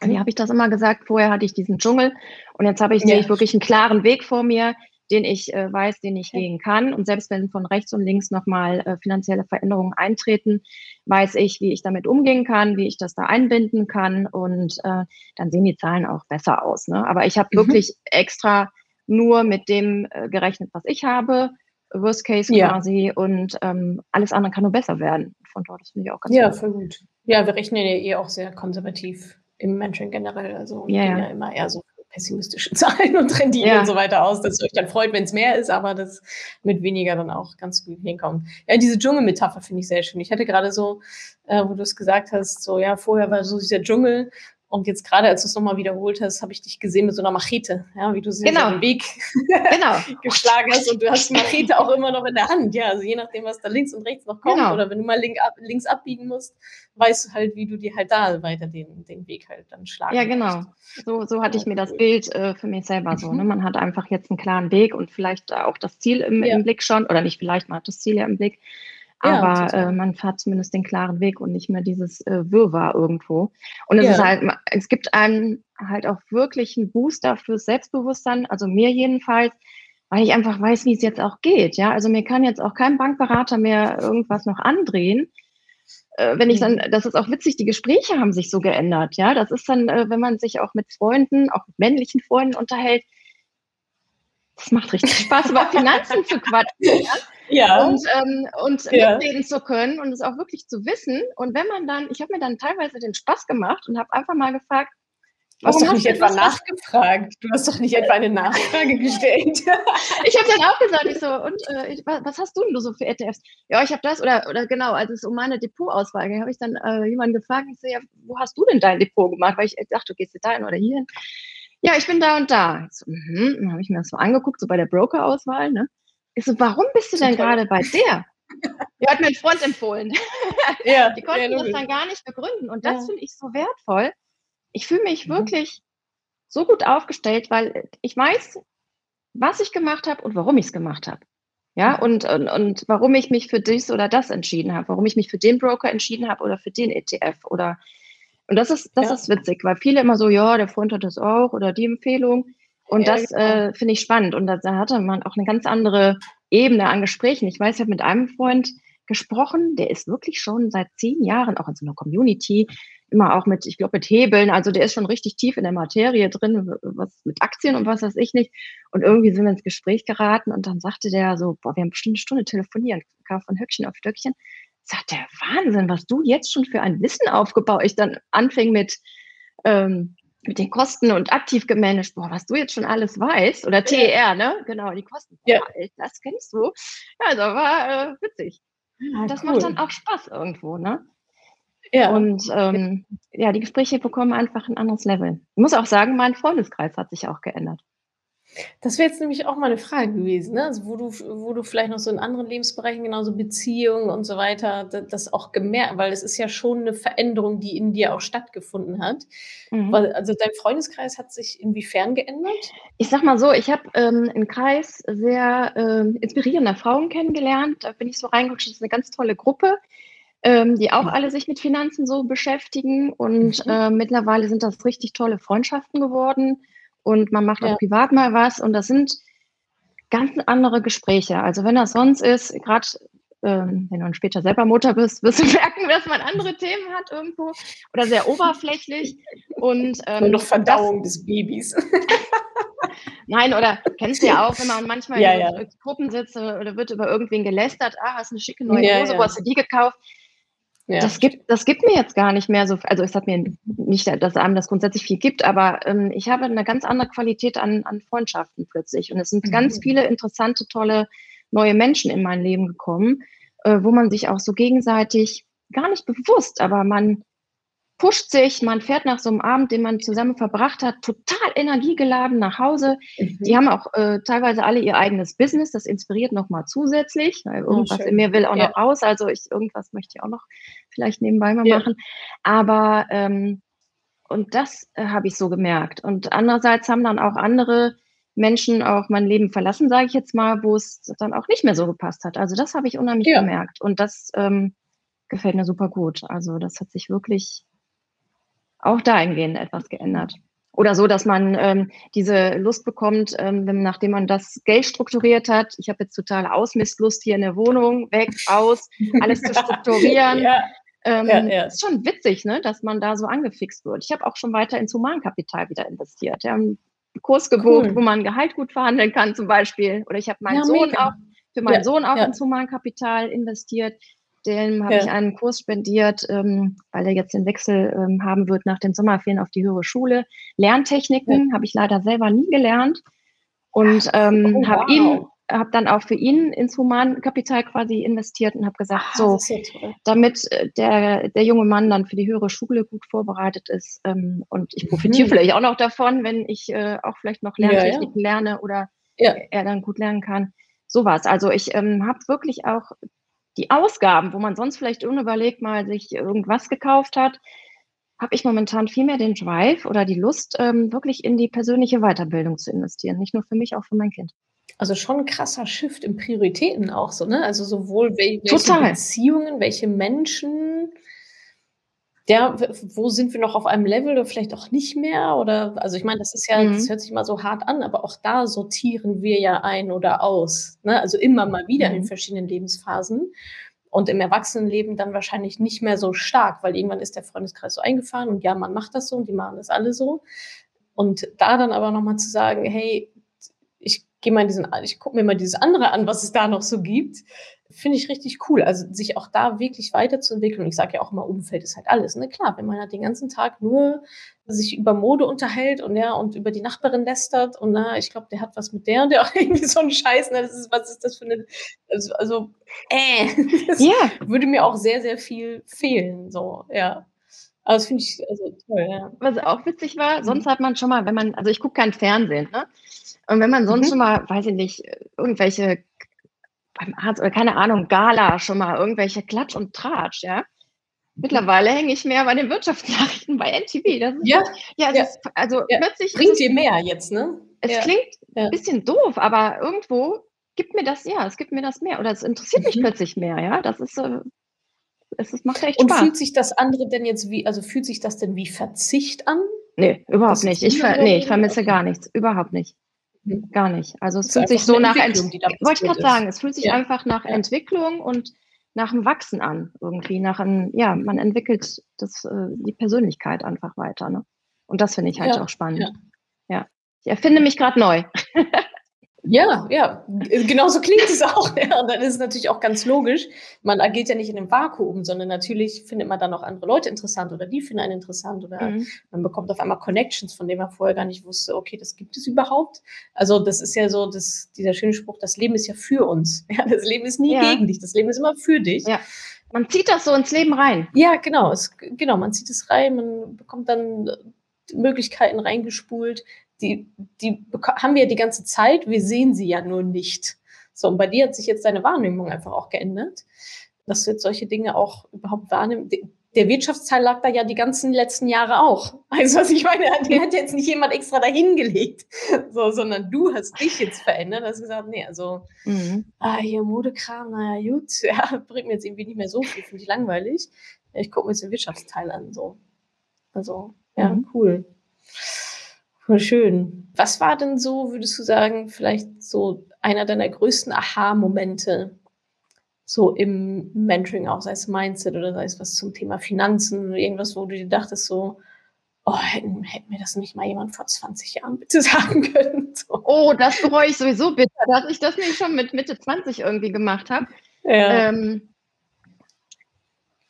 Wie mhm. habe ich das immer gesagt? Vorher hatte ich diesen Dschungel und jetzt habe ich, ja. ich wirklich einen klaren Weg vor mir, den ich äh, weiß, den ich ja. gehen kann. Und selbst wenn von rechts und links nochmal äh, finanzielle Veränderungen eintreten, weiß ich, wie ich damit umgehen kann, wie ich das da einbinden kann. Und äh, dann sehen die Zahlen auch besser aus. Ne? Aber ich habe mhm. wirklich extra nur mit dem äh, gerechnet, was ich habe Worst Case ja. quasi und ähm, alles andere kann nur besser werden. Von dort, das finde ich auch ganz Ja, gut. voll gut. Ja, wir rechnen ja eh auch sehr konservativ im Mentoring generell. Also ja, gehen ja. ja immer eher so pessimistische Zahlen und Renditen ja. und so weiter aus, dass ihr euch dann freut, wenn es mehr ist, aber das mit weniger dann auch ganz gut hinkommt. Ja, diese Dschungelmetapher finde ich sehr schön. Ich hatte gerade so, äh, wo du es gesagt hast, so ja, vorher war so dieser Dschungel Und jetzt gerade, als du es nochmal wiederholt hast, habe ich dich gesehen mit so einer Machete, ja, wie du sie genau. den Weg genau. geschlagen hast. Und du hast die Machete auch immer noch in der Hand. Ja, also je nachdem, was da links und rechts noch kommt. Genau. Oder wenn du mal link ab, links abbiegen musst, weißt du halt, wie du dir halt da weiter den, den Weg halt dann schlagen Ja, genau. So, so hatte ich mir das Bild äh, für mich selber so. Ne? Mhm. Man hat einfach jetzt einen klaren Weg und vielleicht auch das Ziel im, ja. im Blick schon. Oder nicht vielleicht, man hat das Ziel ja im Blick. Aber ja, äh, man fährt zumindest den klaren Weg und nicht mehr dieses äh, Wirrwarr irgendwo. Und es ja. ist halt, es gibt einem halt auch wirklich einen Booster fürs Selbstbewusstsein, also mir jedenfalls, weil ich einfach weiß, wie es jetzt auch geht. Ja, also mir kann jetzt auch kein Bankberater mehr irgendwas noch andrehen. Äh, wenn ich dann, das ist auch witzig, die Gespräche haben sich so geändert. Ja, das ist dann, äh, wenn man sich auch mit Freunden, auch mit männlichen Freunden unterhält, das macht richtig Spaß, über Finanzen zu quatschen. Ja? Ja. Und, ähm, und ja. mitreden zu können und es auch wirklich zu wissen. Und wenn man dann, ich habe mir dann teilweise den Spaß gemacht und habe einfach mal gefragt, Du hast doch nicht etwa nachgefragt. Du hast doch nicht etwa eine Nachfrage gestellt. ich habe dann auch gesagt, ich so, und äh, ich, was hast du denn so für ETFs? Ja, ich habe das, oder, oder genau, als es um meine Depotauswahl ging, habe ich dann äh, jemanden gefragt, ich so, ja, wo hast du denn dein Depot gemacht? Weil ich dachte, du gehst da hin oder hier hin. Ja, ich bin da und da. So, mhm. Dann habe ich mir das so angeguckt, so bei der Broker-Auswahl. Ne? Ich so, warum bist du denn gerade bei der? Die hat mir ein Freund empfohlen. Ja, die konnten ja, das dann gar nicht begründen. Und das ja. finde ich so wertvoll. Ich fühle mich mhm. wirklich so gut aufgestellt, weil ich weiß, was ich gemacht habe und warum ich es gemacht habe. Ja, und, und, und warum ich mich für dies oder das entschieden habe, warum ich mich für den Broker entschieden habe oder für den ETF oder und das ist, das ja. ist witzig, weil viele immer so, ja, der Freund hat das auch oder die Empfehlung. Und ja, das genau. äh, finde ich spannend. Und da, da hatte man auch eine ganz andere Ebene an Gesprächen. Ich weiß, ich habe mit einem Freund gesprochen, der ist wirklich schon seit zehn Jahren auch in so einer Community, immer auch mit, ich glaube, mit Hebeln. Also der ist schon richtig tief in der Materie drin, was mit Aktien und was weiß ich nicht. Und irgendwie sind wir ins Gespräch geraten und dann sagte der so, boah, wir haben bestimmt eine Stunde telefoniert, kam von Höckchen auf Stöckchen sagt der Wahnsinn, was du jetzt schon für ein Wissen aufgebaut. Ich dann anfing mit, ähm, mit den Kosten und aktiv gemanagt, boah, was du jetzt schon alles weißt, oder TER, ja. ne? Genau, die Kosten. Ja. Boah, das kennst du. Ja, also war äh, witzig. Ah, das cool. macht dann auch Spaß irgendwo, ne? Ja. Und ähm, ja, die Gespräche bekommen einfach ein anderes Level. Ich muss auch sagen, mein Freundeskreis hat sich auch geändert. Das wäre jetzt nämlich auch mal eine Frage gewesen, ne? also wo, du, wo du vielleicht noch so in anderen Lebensbereichen, genauso Beziehungen und so weiter, das auch gemerkt, weil es ist ja schon eine Veränderung, die in dir auch stattgefunden hat. Mhm. Also dein Freundeskreis hat sich inwiefern geändert? Ich sag mal so, ich habe ähm, einen Kreis sehr äh, inspirierender Frauen kennengelernt. Da bin ich so reingerutscht. Das ist eine ganz tolle Gruppe. Ähm, die auch alle sich mit Finanzen so beschäftigen. Und mhm. äh, mittlerweile sind das richtig tolle Freundschaften geworden und man macht ja. auch privat mal was und das sind ganz andere Gespräche. Also wenn das sonst ist, gerade ähm, wenn du dann später selber Mutter bist, wirst du merken, dass man andere Themen hat irgendwo oder sehr oberflächlich. Und ähm, noch Verdauung das, des Babys. Nein, oder kennst du ja auch, wenn man manchmal ja, in ja. Gruppen sitzt oder wird über irgendwen gelästert, ah, hast eine schicke neue Hose, ja, wo hast du die gekauft? Ja. Das, gibt, das gibt mir jetzt gar nicht mehr so, also es hat mir nicht, dass einem das grundsätzlich viel gibt, aber ähm, ich habe eine ganz andere Qualität an, an Freundschaften plötzlich. Und es sind mhm. ganz viele interessante, tolle neue Menschen in mein Leben gekommen, äh, wo man sich auch so gegenseitig gar nicht bewusst, aber man pusht sich, man fährt nach so einem Abend, den man zusammen verbracht hat, total energiegeladen nach Hause. Mhm. Die haben auch äh, teilweise alle ihr eigenes Business, das inspiriert nochmal zusätzlich, weil irgendwas oh, in mir will auch ja. noch raus, also ich irgendwas möchte ich auch noch vielleicht nebenbei mal ja. machen. Aber ähm, und das äh, habe ich so gemerkt. Und andererseits haben dann auch andere Menschen auch mein Leben verlassen, sage ich jetzt mal, wo es dann auch nicht mehr so gepasst hat. Also das habe ich unheimlich ja. gemerkt. Und das ähm, gefällt mir super gut. Also das hat sich wirklich auch dahingehend etwas geändert. Oder so, dass man ähm, diese Lust bekommt, ähm, nachdem man das Geld strukturiert hat. Ich habe jetzt totale Ausmistlust hier in der Wohnung, weg, aus, alles zu strukturieren. ja. Ähm, ja, ja. Ist schon witzig, ne, dass man da so angefixt wird. Ich habe auch schon weiter ins Humankapital wieder investiert. Wir haben einen Kurs gebucht, cool. wo man Gehalt gut verhandeln kann, zum Beispiel. Oder ich habe meinen ja, Sohn auch für meinen Sohn auch ins Humankapital investiert. Dem habe ja. ich einen Kurs spendiert, ähm, weil er jetzt den Wechsel ähm, haben wird nach den Sommerferien auf die höhere Schule. Lerntechniken ja. habe ich leider selber nie gelernt und ähm, oh, habe wow. ihm habe dann auch für ihn ins Humankapital quasi investiert und habe gesagt, ah, so, damit äh, der, der junge Mann dann für die höhere Schule gut vorbereitet ist ähm, und ich profitiere mhm. vielleicht auch noch davon, wenn ich äh, auch vielleicht noch Lerntechniken ja, ja. lerne oder ja. er dann gut lernen kann. Sowas. Also ich ähm, habe wirklich auch die Ausgaben, wo man sonst vielleicht unüberlegt mal sich irgendwas gekauft hat, habe ich momentan viel mehr den Drive oder die Lust, ähm, wirklich in die persönliche Weiterbildung zu investieren. Nicht nur für mich, auch für mein Kind. Also schon ein krasser Shift in Prioritäten auch so, ne? Also sowohl wel welche Total. Beziehungen, welche Menschen, ja, wo sind wir noch auf einem Level oder vielleicht auch nicht mehr? Oder also ich meine, das ist ja, mhm. das hört sich mal so hart an, aber auch da sortieren wir ja ein oder aus. Ne? Also immer mal wieder mhm. in verschiedenen Lebensphasen und im Erwachsenenleben dann wahrscheinlich nicht mehr so stark, weil irgendwann ist der Freundeskreis so eingefahren und ja, man macht das so und die machen das alle so. Und da dann aber nochmal zu sagen, hey, ich gehe mal diesen, ich gucke mir mal dieses andere an, was es da noch so gibt, finde ich richtig cool. Also sich auch da wirklich weiterzuentwickeln. Und ich sage ja auch immer, Umfeld ist halt alles. Ne? Klar, wenn man halt den ganzen Tag nur sich über Mode unterhält und ja, und über die Nachbarin lästert und na, ich glaube, der hat was mit der und der auch irgendwie so ein Scheiß. Ne? Das ist, was ist das für eine, also, also äh, das ja. würde mir auch sehr, sehr viel fehlen. So, ja. Aber das finde ich also toll, ja. Was auch witzig war, mhm. sonst hat man schon mal, wenn man, also ich gucke kein Fernsehen, ne? Und wenn man sonst mhm. schon mal, weiß ich nicht, irgendwelche beim Arzt oder keine Ahnung, Gala schon mal irgendwelche Klatsch und Tratsch, ja. Mittlerweile hänge ich mehr bei den Wirtschaftsnachrichten bei NTV. Das ist ja, ja, ja. Ist, also ja. plötzlich. Bringt dir mehr jetzt, ne? Es ja. klingt ein bisschen doof, aber irgendwo gibt mir das, ja, es gibt mir das mehr. Oder es interessiert mhm. mich plötzlich mehr, ja. Das ist, äh, es, es macht echt Und Spaß. fühlt sich das andere denn jetzt wie, also fühlt sich das denn wie Verzicht an? Nee, überhaupt das nicht. Ich, ver nee, ich vermisse gar nichts. Überhaupt nicht. Gar nicht. Also es fühlt sich so nach Entwicklung, wollte ich gerade sagen, es fühlt sich ja. einfach nach ja. Entwicklung und nach dem Wachsen an, irgendwie. Nach einem, ja, man entwickelt das, äh, die Persönlichkeit einfach weiter. Ne? Und das finde ich halt ja. auch spannend. Ja. Ich erfinde mich gerade neu. Ja, ja, genauso klingt es auch. Ja. Und dann ist es natürlich auch ganz logisch. Man agiert ja nicht in einem Vakuum, sondern natürlich findet man dann auch andere Leute interessant oder die finden einen interessant oder mhm. man bekommt auf einmal Connections, von denen man vorher gar nicht wusste, okay, das gibt es überhaupt. Also das ist ja so das, dieser schöne Spruch, das Leben ist ja für uns. Ja, das Leben ist nie ja. gegen dich, das Leben ist immer für dich. Ja. Man zieht das so ins Leben rein. Ja, genau. Es, genau, man zieht es rein, man bekommt dann Möglichkeiten reingespult, die, die haben wir die ganze Zeit, wir sehen sie ja nur nicht. So, und bei dir hat sich jetzt deine Wahrnehmung einfach auch geändert, dass du jetzt solche Dinge auch überhaupt wahrnimmst. Der Wirtschaftsteil lag da ja die ganzen letzten Jahre auch. Also, was ich meine, den hat jetzt nicht jemand extra dahingelegt, so, sondern du hast dich jetzt verändert, hast gesagt, nee, also, mhm. ah, hier Modekram, naja, gut, ja, bringt mir jetzt irgendwie nicht mehr so viel, finde ich langweilig. Ich gucke mir jetzt den Wirtschaftsteil an, so. Also, ja, mhm. cool. Voll schön. Was war denn so, würdest du sagen, vielleicht so einer deiner größten Aha-Momente so im Mentoring auch, sei es Mindset oder sei es was zum Thema Finanzen oder irgendwas, wo du dir dachtest so, oh, hätten, hätten mir das nicht mal jemand vor 20 Jahren bitte sagen können. So. Oh, das bereue ich sowieso bitter, dass ich das nämlich schon mit Mitte 20 irgendwie gemacht habe. Ja. Ähm,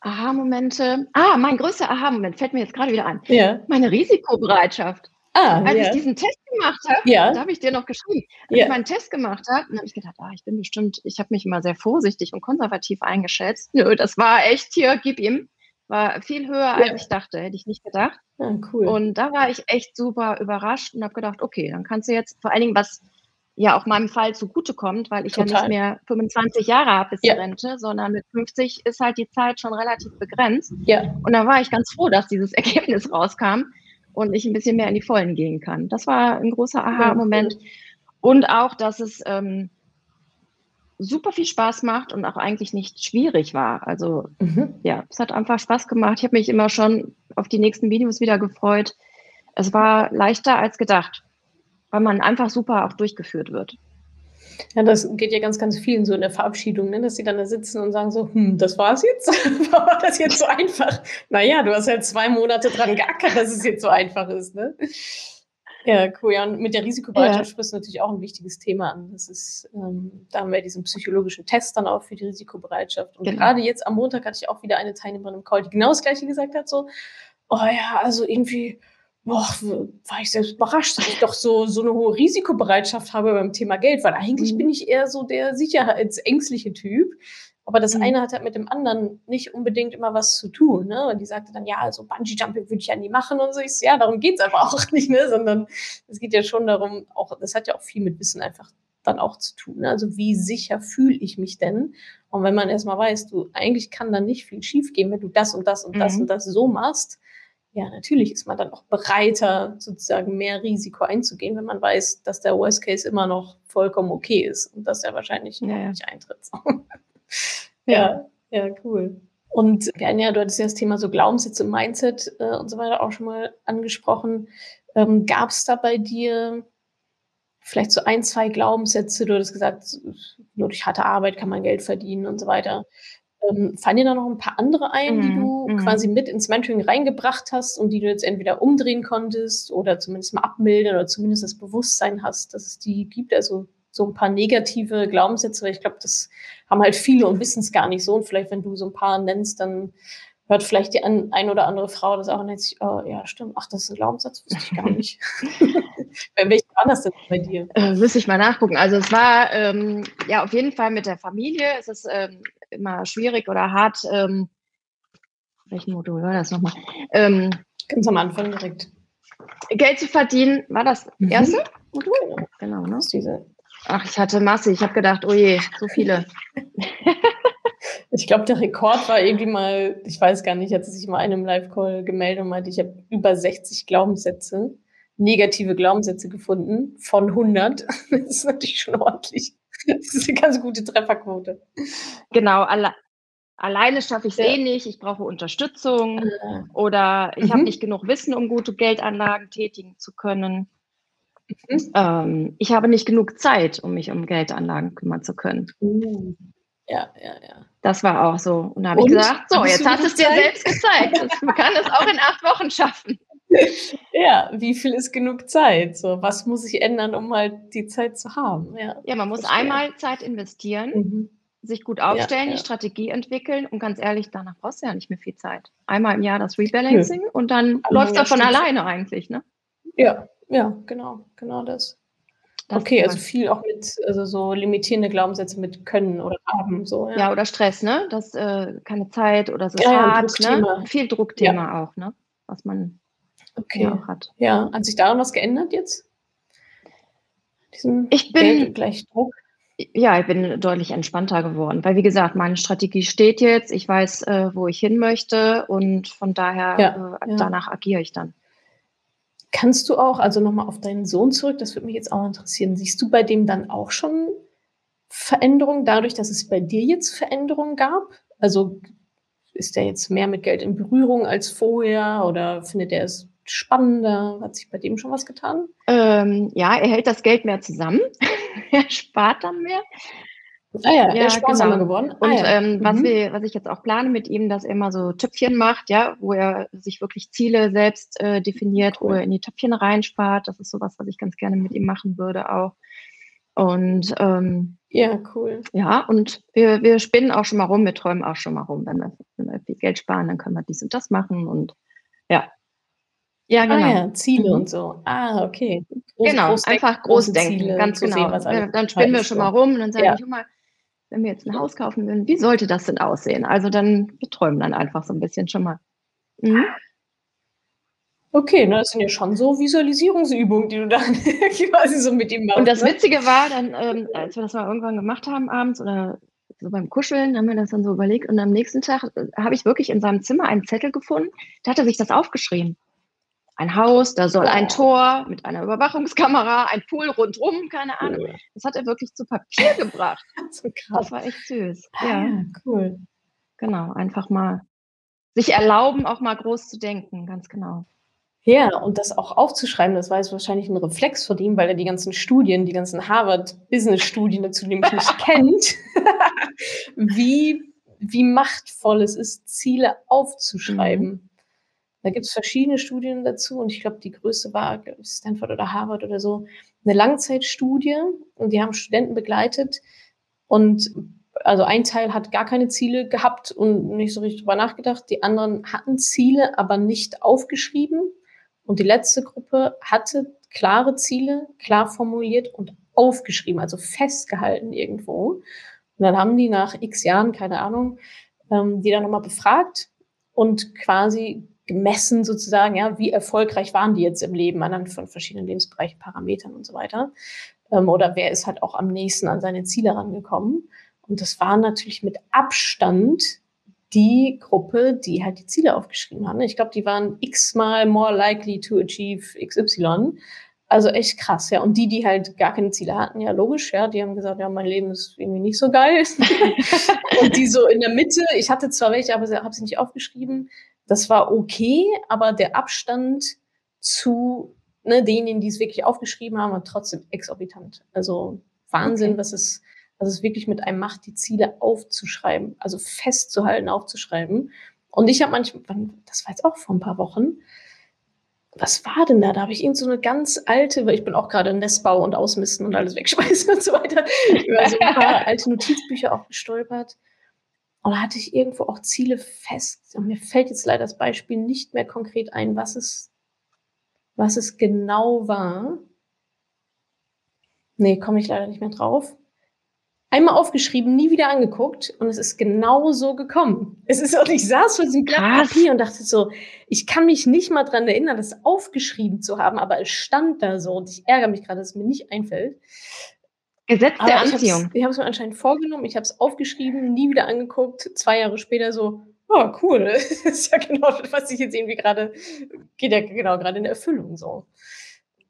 Aha-Momente. Ah, mein größter Aha-Moment fällt mir jetzt gerade wieder an. Ja. Meine Risikobereitschaft. Ah, Als ja. ich diesen Test gemacht habe, ja. da habe ich dir noch geschrieben, als ja. ich meinen Test gemacht habe, dann habe ich gedacht, ah, ich bin bestimmt, ich habe mich immer sehr vorsichtig und konservativ eingeschätzt. Nö, das war echt hier, gib ihm. War viel höher, als ich dachte, hätte ich nicht gedacht. Ah, cool. Und da war ich echt super überrascht und habe gedacht, okay, dann kannst du jetzt vor allen Dingen, was ja auch meinem Fall zugutekommt, weil ich Total. ja nicht mehr 25 Jahre habe bis ja. zur Rente, sondern mit 50 ist halt die Zeit schon relativ begrenzt. Ja. Und da war ich ganz froh, dass dieses Ergebnis rauskam und ich ein bisschen mehr in die Vollen gehen kann. Das war ein großer Aha-Moment. Und auch, dass es ähm, super viel Spaß macht und auch eigentlich nicht schwierig war. Also mhm. ja, es hat einfach Spaß gemacht. Ich habe mich immer schon auf die nächsten Videos wieder gefreut. Es war leichter als gedacht, weil man einfach super auch durchgeführt wird. Ja, das geht ja ganz, ganz vielen so in der Verabschiedung, ne? dass sie dann da sitzen und sagen so, hm, das war's jetzt? War das jetzt so einfach? Naja, du hast halt zwei Monate dran geackert, dass es jetzt so einfach ist, ne? Ja, cool. Ja, und mit der Risikobereitschaft ja. sprichst du natürlich auch ein wichtiges Thema an. Das ist, ähm, da haben wir diesen psychologischen Test dann auch für die Risikobereitschaft. Und genau. gerade jetzt am Montag hatte ich auch wieder eine Teilnehmerin im Call, die genau das Gleiche gesagt hat, so, oh ja, also irgendwie, boah, war ich selbst überrascht, dass ich doch so, so eine hohe Risikobereitschaft habe beim Thema Geld, weil eigentlich mhm. bin ich eher so der sicherheitsängstliche Typ. Aber das mhm. eine hat halt mit dem anderen nicht unbedingt immer was zu tun. Ne? Und die sagte dann, ja, also Bungee-Jumping würde ich ja nie machen und so. Ich so, ja, darum geht's aber auch nicht, ne? sondern es geht ja schon darum, auch, das hat ja auch viel mit Wissen einfach dann auch zu tun. Ne? Also wie sicher fühle ich mich denn? Und wenn man erstmal weiß, du, eigentlich kann da nicht viel schiefgehen, wenn du das und das und das mhm. und das so machst, ja, natürlich ist man dann auch bereiter, sozusagen mehr Risiko einzugehen, wenn man weiß, dass der Worst Case immer noch vollkommen okay ist und dass er wahrscheinlich ja, nicht eintritt. ja, ja, cool. Und ja, du hattest ja das Thema so Glaubenssätze, Mindset äh, und so weiter auch schon mal angesprochen. Ähm, Gab es da bei dir vielleicht so ein, zwei Glaubenssätze, du hast gesagt, nur durch harte Arbeit kann man Geld verdienen und so weiter. Ähm, fallen dir da noch ein paar andere ein, die mhm, du mm. quasi mit ins Mentoring reingebracht hast und die du jetzt entweder umdrehen konntest oder zumindest mal abmildern oder zumindest das Bewusstsein hast, dass es die gibt? Also so ein paar negative Glaubenssätze, weil ich glaube, das haben halt viele und wissen es gar nicht so. Und vielleicht, wenn du so ein paar nennst, dann hört vielleicht die ein, ein oder andere Frau das auch und denkt sich, oh, ja, stimmt, ach, das ist ein Glaubenssatz, wusste ich gar nicht. Welche war das denn bei dir? Äh, müsste ich mal nachgucken. Also es war ähm, ja auf jeden Fall mit der Familie. Es ist ähm, immer schwierig oder hart. Ähm, welchen Modul war das nochmal? Ähm, Ganz am Anfang direkt. Geld zu verdienen, war das mhm. erste Modul? Genau, genau ne? Diese. Ach, ich hatte Masse. Ich habe gedacht, oh je, so viele. ich glaube, der Rekord war irgendwie mal, ich weiß gar nicht, hat sich mal einem Live-Call gemeldet und meinte, ich habe über 60 Glaubenssätze, negative Glaubenssätze gefunden von 100. Das ist natürlich schon ordentlich. Das ist eine ganz gute Trefferquote. Genau, alle, alleine schaffe ich es ja. eh nicht, ich brauche Unterstützung ah. oder ich mhm. habe nicht genug Wissen, um gute Geldanlagen tätigen zu können. Mhm. Ähm, ich habe nicht genug Zeit, um mich um Geldanlagen kümmern zu können. Uh. Ja, ja, ja. Das war auch so. Und da habe ich gesagt, so, jetzt hast du es dir selbst gezeigt. Man kann es auch in acht Wochen schaffen. Ja, wie viel ist genug Zeit? So, was muss ich ändern, um halt die Zeit zu haben? Ja, ja man muss verstehe. einmal Zeit investieren, mhm. sich gut aufstellen, ja, ja. die Strategie entwickeln und ganz ehrlich, danach brauchst du ja nicht mehr viel Zeit. Einmal im Jahr das Rebalancing Nö. und dann läuft es davon alleine eigentlich, ne? Ja, ja, genau, genau das. das okay, also viel auch mit, also so limitierende Glaubenssätze mit können oder haben, so. Ja, ja oder Stress, ne? Das äh, keine Zeit oder so ja, hart, ne? Viel Druckthema auch, ne? Was man okay. auch hat. Ja, hat sich daran was geändert jetzt? Diesem ich bin gleich Druck. Ja, ich bin deutlich entspannter geworden, weil wie gesagt, meine Strategie steht jetzt. Ich weiß, äh, wo ich hin möchte und von daher ja, äh, danach agiere ich dann. Kannst du auch, also nochmal auf deinen Sohn zurück, das würde mich jetzt auch interessieren, siehst du bei dem dann auch schon Veränderungen dadurch, dass es bei dir jetzt Veränderungen gab? Also ist der jetzt mehr mit Geld in Berührung als vorher oder findet er es spannender? Hat sich bei dem schon was getan? Ähm, ja, er hält das Geld mehr zusammen. er spart dann mehr. Ah ja, ja er genau. geworden. Ah, und ja. ähm, mhm. was, wir, was ich jetzt auch plane mit ihm, dass er immer so Töpfchen macht, ja, wo er sich wirklich Ziele selbst äh, definiert, cool. wo er in die Töpfchen reinspart. Das ist sowas, was ich ganz gerne mit ihm machen würde auch. Und ähm, ja, cool. Ja, und wir, wir spinnen auch schon mal rum, wir träumen auch schon mal rum. Wenn wir, wenn wir viel Geld sparen, dann können wir dies und das machen. Und ja, ja, genau. Ah, ja, Ziele mhm. und so. Ah, okay. Groß, genau, groß einfach groß denken, Ziele, ganz genau. Sehen, dann spinnen wir schon mal rum und dann sagen ja. ich, mal, wenn wir jetzt ein Haus kaufen würden, wie sollte das denn aussehen? Also dann, wir träumen dann einfach so ein bisschen schon mal. Mhm. Okay, ne, das sind ja schon so Visualisierungsübungen, die du dann quasi so mit ihm machst. Und das ne? Witzige war dann, ähm, als wir das mal irgendwann gemacht haben abends oder so beim Kuscheln, haben wir das dann so überlegt und am nächsten Tag äh, habe ich wirklich in seinem Zimmer einen Zettel gefunden, da hat er sich das aufgeschrieben ein Haus, da soll ein Tor mit einer Überwachungskamera, ein Pool rundrum, keine Ahnung. Das hat er wirklich zu Papier gebracht. so das war echt süß. Ah, ja, cool. Genau, einfach mal sich erlauben, auch mal groß zu denken, ganz genau. Ja, und das auch aufzuschreiben, das war jetzt wahrscheinlich ein Reflex von ihm, weil er die ganzen Studien, die ganzen Harvard-Business-Studien dazu nämlich nicht kennt, wie, wie machtvoll es ist, Ziele aufzuschreiben. Mhm. Da gibt es verschiedene Studien dazu und ich glaube, die größte war Stanford oder Harvard oder so, eine Langzeitstudie und die haben Studenten begleitet und also ein Teil hat gar keine Ziele gehabt und nicht so richtig drüber nachgedacht. Die anderen hatten Ziele, aber nicht aufgeschrieben Und die letzte Gruppe hatte klare Ziele, klar formuliert und aufgeschrieben, also festgehalten irgendwo. Und dann haben die nach x Jahren, keine Ahnung, ähm, die dann nochmal befragt und quasi gemessen sozusagen, ja, wie erfolgreich waren die jetzt im Leben anhand von verschiedenen Lebensbereichen, Parametern und so weiter. Ähm, oder wer ist halt auch am nächsten an seine Ziele rangekommen. Und das war natürlich mit Abstand die Gruppe, die halt die Ziele aufgeschrieben haben. Ich glaube, die waren x-mal more likely to achieve XY. Also echt krass, ja. Und die, die halt gar keine Ziele hatten, ja, logisch, ja, die haben gesagt, ja, mein Leben ist irgendwie nicht so geil. und die so in der Mitte, ich hatte zwar welche, aber habe sie nicht aufgeschrieben. Das war okay, aber der Abstand zu ne, denen, die es wirklich aufgeschrieben haben, war trotzdem exorbitant. Also Wahnsinn, okay. was es, was es wirklich mit einem macht, die Ziele aufzuschreiben, also festzuhalten, aufzuschreiben. Und ich habe manchmal, das war jetzt auch vor ein paar Wochen, was war denn da? Da habe ich irgend so eine ganz alte, weil ich bin auch gerade in Nestbau und Ausmisten und alles wegschmeißen und so weiter, über so ein paar alte Notizbücher auch gestolpert. Und da hatte ich irgendwo auch Ziele fest. Und mir fällt jetzt leider das Beispiel nicht mehr konkret ein, was es, was es genau war. Nee, komme ich leider nicht mehr drauf einmal aufgeschrieben, nie wieder angeguckt und es ist genau so gekommen. Es ist und ich saß vor diesem Blatt Papier und dachte so, ich kann mich nicht mal dran erinnern, das aufgeschrieben zu haben, aber es stand da so und ich ärgere mich gerade, dass es mir nicht einfällt. Gesetz der aber Anziehung. Ich habe es mir anscheinend vorgenommen, ich habe es aufgeschrieben, nie wieder angeguckt, zwei Jahre später so, oh cool, das ist ja genau, was ich jetzt irgendwie gerade, geht ja genau gerade in Erfüllung so.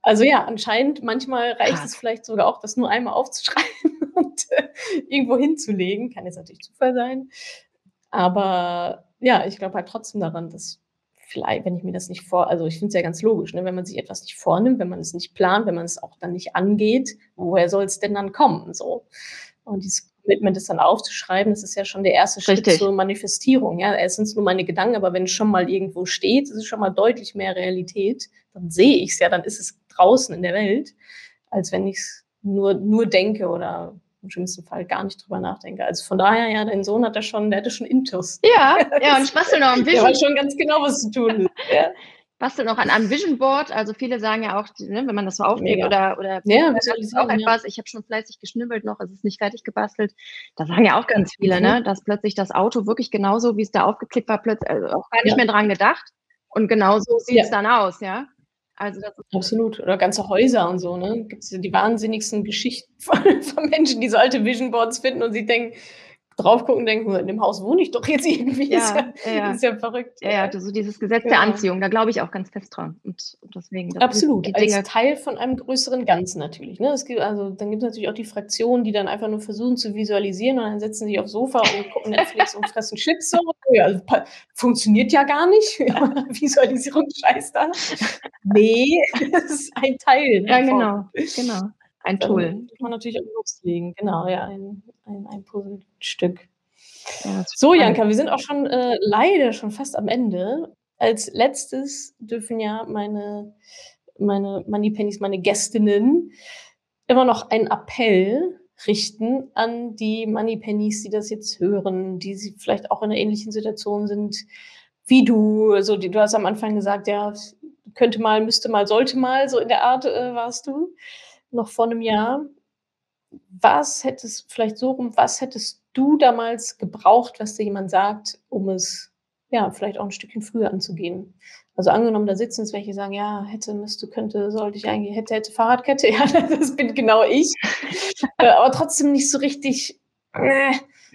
Also ja, anscheinend manchmal reicht Krass. es vielleicht sogar auch, das nur einmal aufzuschreiben und äh, irgendwo hinzulegen. Kann jetzt natürlich Zufall sein. Aber ja, ich glaube halt trotzdem daran, dass vielleicht, wenn ich mir das nicht vor, also ich finde es ja ganz logisch, ne, wenn man sich etwas nicht vornimmt, wenn man es nicht plant, wenn man es auch dann nicht angeht, woher soll es denn dann kommen? So. Und dieses Commitment ist dann aufzuschreiben, das ist ja schon der erste Schritt zur Manifestierung. Ja, es sind nur meine Gedanken, aber wenn es schon mal irgendwo steht, ist es schon mal deutlich mehr Realität. Dann sehe ich es ja, dann ist es draußen in der Welt, als wenn ich es nur, nur denke oder im schlimmsten Fall gar nicht drüber nachdenke. Also von daher, ja, dein Sohn hat da schon, der hatte schon Intus. Ja, ja, und ich bastel noch ein Vision. Der weiß schon ganz genau, was zu tun ist. Ja. Bastel noch an einem Vision Board. Also viele sagen ja auch, ne, wenn man das so auflegt oder, oder ja, das ist auch etwas. Ja. Ich habe schon fleißig geschnibbelt noch, es ist nicht fertig gebastelt. Da sagen ja auch ganz viele, ne, mhm. ne, dass plötzlich das Auto wirklich genauso, wie es da aufgeklickt war, plötzlich also auch gar nicht ja. mehr dran gedacht. Und genauso sieht es dann aus, ja. Also das ist Absolut. Oder ganze Häuser und so, ne? Gibt es die wahnsinnigsten Geschichten von, von, Menschen, die so alte Vision Boards finden und sie denken, drauf gucken und denken, in dem Haus wohne ich doch jetzt irgendwie. Ja, ist, ja, ja. ist ja verrückt. Ja, ja, so dieses Gesetz der Anziehung, da glaube ich auch ganz fest dran. Und, und deswegen. Absolut. Die Als Teil von einem größeren Ganzen natürlich. Ne? Es gibt, also, dann gibt es natürlich auch die Fraktionen, die dann einfach nur versuchen zu visualisieren und dann setzen sich aufs Sofa und gucken Netflix und fressen Chips so. Ja, also, funktioniert ja gar nicht. Visualisierung scheiß da. Nee, das ist ein Teil. Ja, genau. genau. Ein Tool. Dann kann man natürlich auch loslegen. Genau, ja, ein, ein, ein Puzzlestück. Ja, so, Janka, wir sind auch schon äh, leider schon fast am Ende. Als letztes dürfen ja meine, meine Moneypennies, meine Gästinnen, immer noch einen Appell richten an die Moneypennies, die das jetzt hören, die sie vielleicht auch in einer ähnlichen Situation sind wie du. Also, die, du hast am Anfang gesagt, ja, könnte mal, müsste mal, sollte mal, so in der Art äh, warst du noch vor einem Jahr. Was hättest, vielleicht so rum, was hättest du damals gebraucht, was dir jemand sagt, um es ja vielleicht auch ein Stückchen früher anzugehen? Also angenommen, da sitzen jetzt welche, die sagen, ja, hätte, müsste, könnte, sollte ich eigentlich, hätte, hätte, Fahrradkette, ja, das bin genau ich. Äh, aber trotzdem nicht so richtig, äh,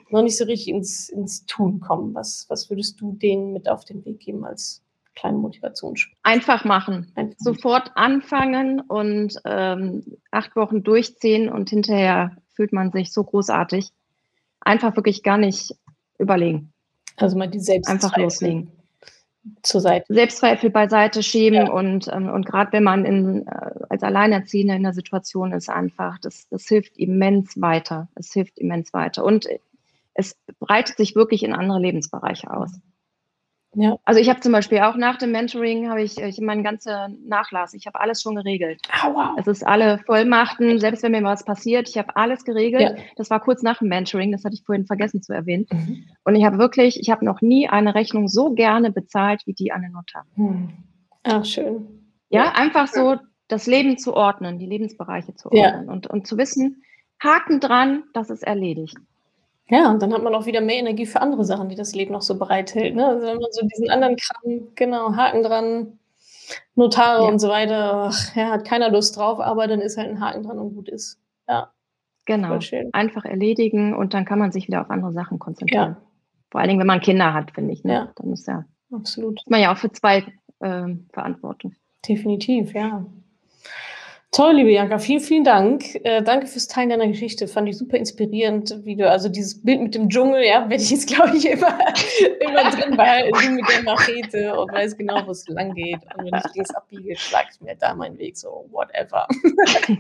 noch nicht so richtig ins, ins Tun kommen. Was, was würdest du denen mit auf den Weg geben als kleine Motivationsspiel. Einfach machen. Einfach Sofort anfangen und ähm, acht Wochen durchziehen und hinterher fühlt man sich so großartig. Einfach wirklich gar nicht überlegen. Also mal die Selbstzweifel. Einfach loslegen. Zur Seite. Selbstzweifel beiseite schieben ja. und, ähm, und gerade wenn man in, äh, als Alleinerziehender in der Situation ist, einfach, das, das hilft immens weiter. Es hilft immens weiter. Und es breitet sich wirklich in andere Lebensbereiche aus. Ja. Also ich habe zum Beispiel auch nach dem Mentoring habe ich, ich meinen ganzen Nachlass, ich habe alles schon geregelt. Oh, wow. Es ist alle Vollmachten, selbst wenn mir was passiert, ich habe alles geregelt. Ja. Das war kurz nach dem Mentoring, das hatte ich vorhin vergessen zu erwähnen. Mhm. Und ich habe wirklich, ich habe noch nie eine Rechnung so gerne bezahlt wie die an den Notar. Mhm. Ach, schön. Ja, ja, einfach so das Leben zu ordnen, die Lebensbereiche zu ordnen ja. und, und zu wissen, Haken dran, das ist erledigt. Ja, und dann hat man auch wieder mehr Energie für andere Sachen, die das Leben noch so bereithält. Ne? Also wenn man so diesen anderen Kram, genau, Haken dran, Notare ja. und so weiter, ach, ja, hat keiner Lust drauf, aber dann ist halt ein Haken dran und gut ist. Ja. Genau. Einfach erledigen und dann kann man sich wieder auf andere Sachen konzentrieren. Ja. Vor allen Dingen, wenn man Kinder hat, finde ich. Ne? Ja. Dann ist ja. Absolut. Ist man ja auch für zwei äh, verantwortlich. Definitiv, ja. Toll, liebe Janka, vielen, vielen Dank. Äh, danke fürs Teilen deiner Geschichte. Fand ich super inspirierend, wie du, also dieses Bild mit dem Dschungel, ja, werde ich jetzt, glaube ich, immer, immer drin behalten, mit der Machete und weiß genau, wo es lang geht. Und wenn ich links abbiege, schlage ich mir da meinen Weg, so whatever.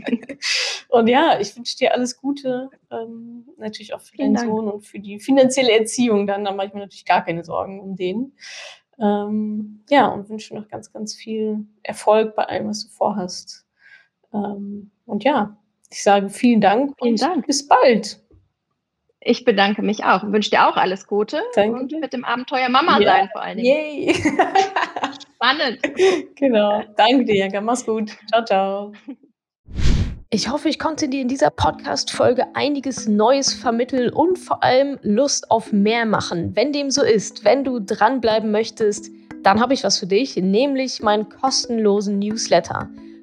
und ja, ich wünsche dir alles Gute, ähm, natürlich auch für deinen Sohn und für die finanzielle Erziehung dann. Da mache ich mir natürlich gar keine Sorgen um den. Ähm, ja, und wünsche noch ganz, ganz viel Erfolg bei allem, was du vorhast. Ähm, und ja, ich sage vielen Dank vielen und Dank. bis bald. Ich bedanke mich auch und wünsche dir auch alles Gute Danke. und mit dem Abenteuer Mama ja. sein vor allen Dingen. Yay! Spannend. Genau. Danke dir, Janka. Mach's gut. Ciao, ciao. Ich hoffe, ich konnte dir in dieser Podcast-Folge einiges Neues vermitteln und vor allem Lust auf mehr machen. Wenn dem so ist, wenn du dranbleiben möchtest, dann habe ich was für dich, nämlich meinen kostenlosen Newsletter.